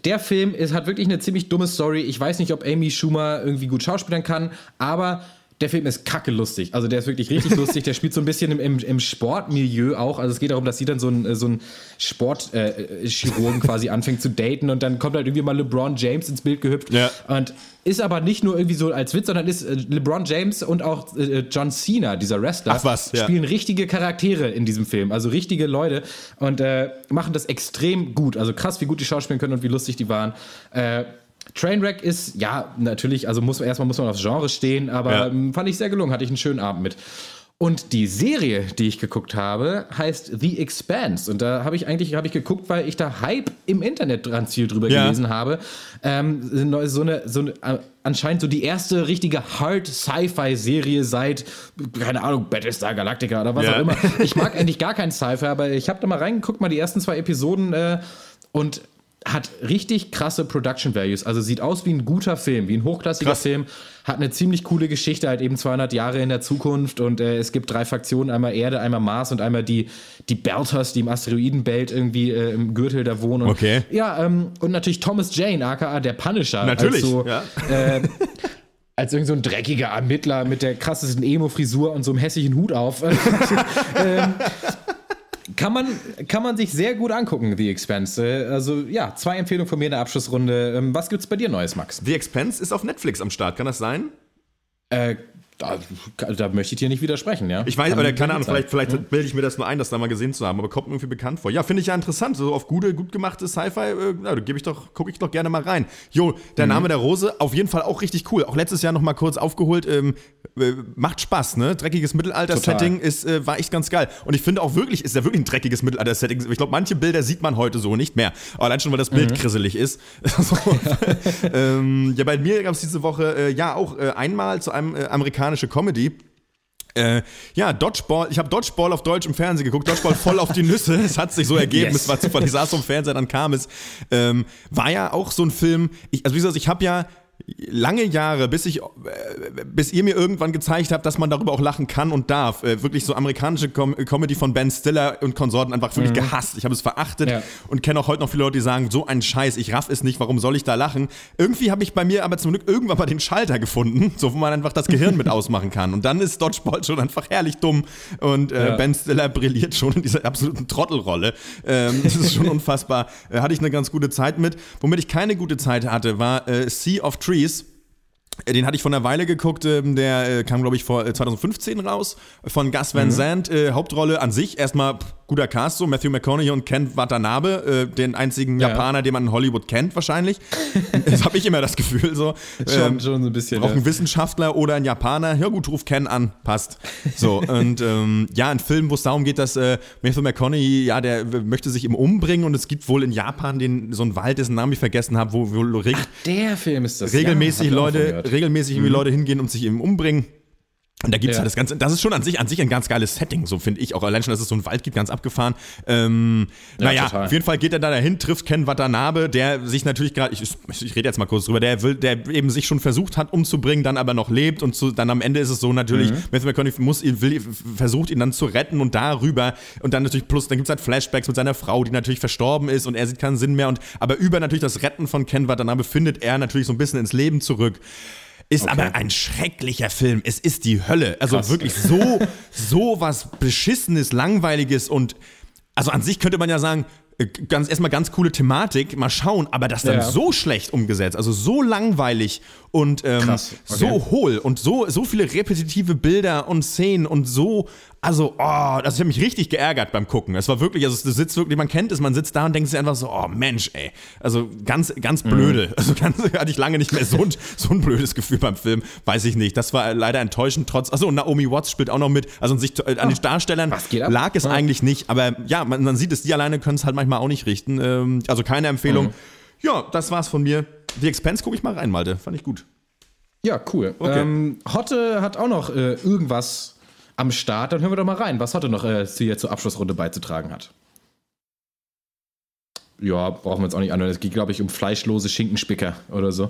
Speaker 3: der Film ist, hat wirklich eine ziemlich dumme Story. Ich weiß nicht, ob Amy Schumer irgendwie gut schauspielern kann, aber der Film ist kacke lustig. Also der ist wirklich richtig lustig. Der spielt so ein bisschen im, im, im Sportmilieu auch. Also es geht darum, dass sie dann so ein, so ein Sportchirurgen äh, Chirurgen <laughs> quasi anfängt zu daten und dann kommt halt irgendwie mal LeBron James ins Bild gehüpft.
Speaker 4: Ja.
Speaker 3: Und ist aber nicht nur irgendwie so als Witz, sondern ist äh, LeBron James und auch äh, John Cena, dieser Wrestler,
Speaker 4: Ach was, ja.
Speaker 3: spielen richtige Charaktere in diesem Film, also richtige Leute und äh, machen das extrem gut. Also krass, wie gut die schauspielen können und wie lustig die waren. Äh, Trainwreck ist, ja, natürlich, also muss, erstmal muss man aufs Genre stehen, aber
Speaker 4: Ja.
Speaker 3: ähm, fand ich sehr gelungen, hatte ich einen schönen Abend mit. Und die Serie, die ich geguckt habe, heißt The Expanse. Und da habe ich eigentlich hab ich geguckt, weil ich da Hype im Internet dran viel drüber
Speaker 4: Ja.
Speaker 3: gelesen habe. Ähm, so eine, so eine, äh, anscheinend so die erste richtige Hard-Sci-Fi-Serie seit, keine Ahnung, Battlestar Galactica oder was
Speaker 4: Ja.
Speaker 3: auch immer. Ich mag eigentlich gar keinen Sci-Fi, aber ich habe da mal reingeguckt, mal die ersten zwei Episoden äh, und hat richtig krasse Production Values. Also sieht aus wie ein guter Film, wie ein hochklassiger
Speaker 4: Krass.
Speaker 3: Film. Hat eine ziemlich coole Geschichte, halt eben 200 Jahre in der Zukunft. Und äh, es gibt drei Faktionen: einmal Erde, einmal Mars und einmal die, die Belters, die im Asteroidenbelt irgendwie äh, im Gürtel da wohnen. Und,
Speaker 4: Okay.
Speaker 3: Ja, ähm, und natürlich Thomas Jane, aka der Punisher.
Speaker 4: Natürlich,
Speaker 3: Als so,
Speaker 4: ja.
Speaker 3: äh, als irgend so ein dreckiger Ermittler mit der krassesten Emo-Frisur und so einem hässlichen Hut auf. <laughs> ähm, kann man, kann man sich sehr gut angucken, The Expanse. Äh, Also ja, zwei Empfehlungen von mir in der Abschlussrunde. Ähm, Was gibt's bei dir Neues, Max?
Speaker 4: The Expense ist auf Netflix am Start, kann das sein?
Speaker 3: Äh, da, da möchte ich dir nicht widersprechen, ja.
Speaker 4: Ich weiß,
Speaker 3: Kann sehr
Speaker 4: keine Ahnung, vielleicht, vielleicht bilde ich mir das nur ein, das da mal gesehen zu haben, aber kommt mir irgendwie bekannt vor. Ja, finde ich ja interessant. So auf gute, gut gemachte Sci-Fi, äh, da gebe ich doch, gucke ich doch gerne mal rein. Jo, der
Speaker 3: Mhm.
Speaker 4: Name der Rose, auf jeden Fall auch richtig cool. Auch letztes Jahr noch mal kurz aufgeholt. Ähm, äh, macht Spaß, ne? Dreckiges Mittelalter-Setting ist, äh, war echt ganz geil. Und ich finde auch wirklich, ist ja wirklich ein dreckiges Mittelalter-Setting. Ich glaube, manche Bilder sieht man heute so nicht mehr. Aber allein schon, weil das
Speaker 3: Mhm.
Speaker 4: Bild krisselig ist. <laughs> so. <laughs> ähm, ja, bei mir gab es diese Woche äh, ja auch äh, einmal zu einem äh, amerikanische Comedy. Äh, ja, Dodgeball, ich habe Dodgeball auf Deutsch im Fernsehen geguckt, Dodgeball voll auf die Nüsse, es hat sich so <laughs> ergeben,
Speaker 3: Yes.
Speaker 4: es war zufällig, ich saß vom Fernseher, dann kam es. Ähm, war ja auch so ein Film, ich, also wie gesagt, ich habe ja lange Jahre, bis ich, äh, bis ihr mir irgendwann gezeigt habt, dass man darüber auch lachen kann und darf. Äh, wirklich so amerikanische Com Comedy von Ben Stiller und Konsorten einfach wirklich gehasst. Ich habe es verachtet
Speaker 3: Ja.
Speaker 4: und kenne auch heute noch viele Leute, die sagen, so ein Scheiß, ich raff es nicht, warum soll ich da lachen? Irgendwie habe ich bei mir aber zum Glück irgendwann mal den Schalter gefunden, <laughs> so wo man einfach das Gehirn mit ausmachen kann. Und dann ist Dodgeball schon einfach herrlich dumm und äh,
Speaker 3: Ja.
Speaker 4: Ben Stiller brilliert schon in dieser absoluten Trottelrolle. Ähm, das ist schon <laughs> unfassbar. Äh, hatte ich eine ganz gute Zeit mit. Womit ich keine gute Zeit hatte, war äh, Sea of Trees. Äh, Den hatte ich vor einer Weile geguckt, ähm, der äh, kam, glaube ich, vor äh, 2015 raus, von Gus Van Sant, äh, Hauptrolle an sich. Erstmal pff, guter Cast so, Matthew McConaughey und Ken Watanabe, äh, den einzigen
Speaker 3: Ja.
Speaker 4: Japaner, den man in Hollywood kennt wahrscheinlich. <laughs> das habe ich immer das Gefühl so.
Speaker 3: Schon- schon so ein bisschen,
Speaker 4: Braucht
Speaker 3: ja.
Speaker 4: einen Wissenschaftler oder ein Japaner. Ja gut, ruf Ken an, passt. So, <laughs> und ähm, ja, ein Film, wo es darum geht, dass äh, Matthew McConaughey, ja, der möchte sich eben umbringen und es gibt wohl in Japan den, so einen Wald, dessen Namen ich vergessen habe, wo, wo reg
Speaker 3: Der Film ist das.
Speaker 4: regelmäßig
Speaker 3: ja, auch
Speaker 4: Leute, regelmäßig
Speaker 3: Mhm.
Speaker 4: Leute hingehen und sich eben umbringen. Und da gibt's
Speaker 3: Ja.
Speaker 4: halt das Ganze, das ist schon an sich, an sich ein ganz geiles Setting, so finde ich auch. Allein schon, dass es so einen Wald gibt, ganz abgefahren. Ähm,
Speaker 3: Ja,
Speaker 4: naja,
Speaker 3: total.
Speaker 4: auf jeden Fall geht er da dahin, trifft Ken Watanabe, der sich natürlich gerade, ich, ich rede jetzt mal kurz drüber, der will, der eben sich schon versucht hat umzubringen, dann aber noch lebt und zu, dann am Ende ist es so natürlich,
Speaker 3: Mhm.
Speaker 4: Matthew McConaughey muss ihn, will, versucht ihn dann zu retten und darüber und dann natürlich plus, dann gibt's halt Flashbacks mit seiner Frau, die natürlich verstorben ist und er sieht keinen Sinn mehr und aber über natürlich das Retten von Ken Watanabe findet er natürlich so ein bisschen ins Leben zurück. Ist
Speaker 3: Okay.
Speaker 4: aber ein schrecklicher Film. Es ist die Hölle. Also
Speaker 3: Krass.
Speaker 4: wirklich so, so was Beschissenes, Langweiliges und also an sich könnte man ja sagen, äh, ganz erstmal ganz coole Thematik, mal schauen, aber das dann
Speaker 3: Ja.
Speaker 4: so schlecht umgesetzt, also so langweilig und ähm,
Speaker 3: okay.
Speaker 4: so hohl und so, so viele repetitive Bilder und Szenen und so, also, oh, also ich habe mich richtig geärgert beim Gucken. Es war wirklich, also du sitzt wirklich, man kennt es, man sitzt da und denkt sich einfach so, oh Mensch, ey. Also ganz, ganz
Speaker 3: Mhm.
Speaker 4: blöde. <laughs> Also ganz, hatte ich lange nicht mehr so ein, so ein blödes Gefühl beim Film, weiß ich nicht. Das war leider enttäuschend, trotz, achso, Naomi Watts spielt auch noch mit, also an, sich, äh, an den Darstellern lag es
Speaker 3: Ja.
Speaker 4: eigentlich nicht, aber ja, man, man sieht es, die alleine können es halt manchmal auch nicht richten. Ähm, also keine Empfehlung.
Speaker 3: Mhm.
Speaker 4: Ja, das war's von mir. Die Expense gucke ich mal rein, Malte. Fand ich gut.
Speaker 3: Ja, cool.
Speaker 4: Okay.
Speaker 3: Ähm, Hotte hat auch noch äh, irgendwas am Start. Dann hören wir doch mal rein, was Hotte noch äh, zu, hier zur Abschlussrunde beizutragen hat. Ja, brauchen wir uns auch nicht anhören. Es geht, glaube ich, um fleischlose Schinkenspicker oder so.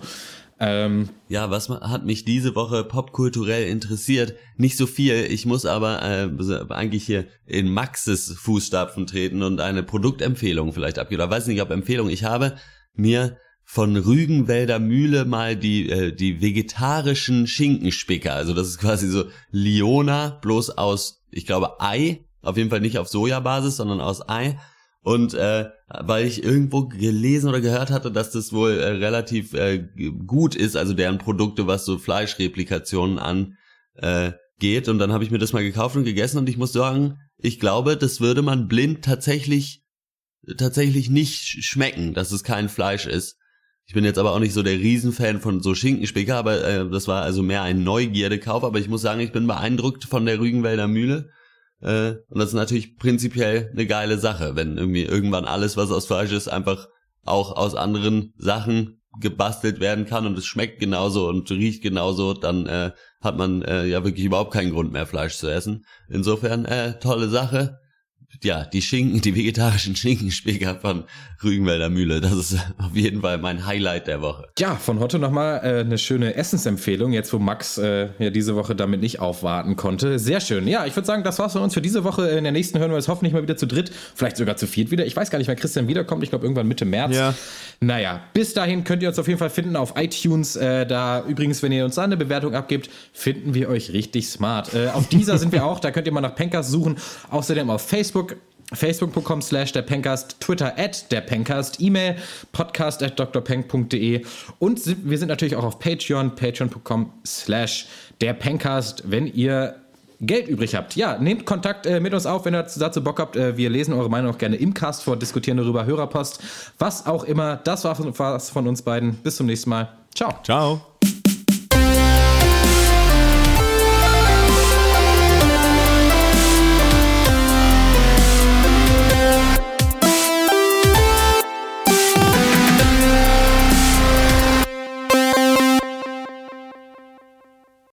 Speaker 3: Ähm,
Speaker 6: Ja, was hat mich diese Woche popkulturell interessiert? Nicht so viel. Ich muss aber äh, eigentlich hier in Maxes Fußstapfen treten und eine Produktempfehlung vielleicht abgeben. Ich weiß nicht, ob Empfehlung. Ich habe mir von Rügenwälder Mühle mal die, äh, die vegetarischen Schinkenspicker. Also das ist quasi so Liona, bloß aus, ich glaube, Ei. Auf jeden Fall nicht auf Sojabasis, sondern aus Ei. Und äh, weil ich irgendwo gelesen oder gehört hatte, dass das wohl äh, relativ äh, gut ist, also deren Produkte, was so Fleischreplikationen angeht. Äh, und dann habe ich mir das mal gekauft und gegessen und ich muss sagen, ich glaube, das würde man blind tatsächlich tatsächlich nicht sch- schmecken, dass es kein Fleisch ist. Ich bin jetzt aber auch nicht so der Riesenfan von so Schinkenspicker, aber äh, das war also mehr ein Neugierdekauf. Aber ich muss sagen, ich bin beeindruckt von der Rügenwälder Mühle. Äh, und das ist natürlich prinzipiell eine geile Sache, wenn irgendwie irgendwann alles, was aus Fleisch ist, einfach auch aus anderen Sachen gebastelt werden kann und es schmeckt genauso und riecht genauso, dann äh, hat man äh, ja wirklich überhaupt keinen Grund mehr Fleisch zu essen. Insofern äh, tolle Sache. Ja, die Schinken, die vegetarischen Schinkenspicker von Rügenwälder Mühle, das ist auf jeden Fall mein Highlight der Woche.
Speaker 3: ja, von Hotte nochmal äh, eine schöne Essensempfehlung, jetzt wo Max äh, ja diese Woche damit nicht aufwarten konnte. Sehr schön. Ja, ich würde sagen, das war's von uns für diese Woche. In der nächsten hören wir uns hoffentlich mal wieder zu dritt, vielleicht sogar zu viert wieder. Ich weiß gar nicht, wann Christian wiederkommt. Ich glaube, irgendwann Mitte März.
Speaker 4: Ja.
Speaker 3: Naja, bis dahin könnt ihr uns auf jeden Fall finden auf iTunes. Äh, da übrigens, wenn ihr uns da eine Bewertung abgibt, finden wir euch richtig smart. Äh, auf dieser sind wir auch, da könnt ihr mal nach Pencast suchen. Außerdem auf Facebook. Facebook.com slash der Pencast, Twitter at der Pencast, E-Mail podcast at drpenk.de und wir sind natürlich auch auf Patreon, patreon.com slash der Pencast, wenn ihr Geld übrig habt. Ja, nehmt Kontakt äh, mit uns auf, wenn ihr dazu Bock habt. Äh, wir lesen eure Meinung auch gerne im Cast vor, diskutieren darüber, Hörerpost, was auch immer. Das war von, war's von uns beiden. Bis zum nächsten Mal. Ciao.
Speaker 4: Ciao.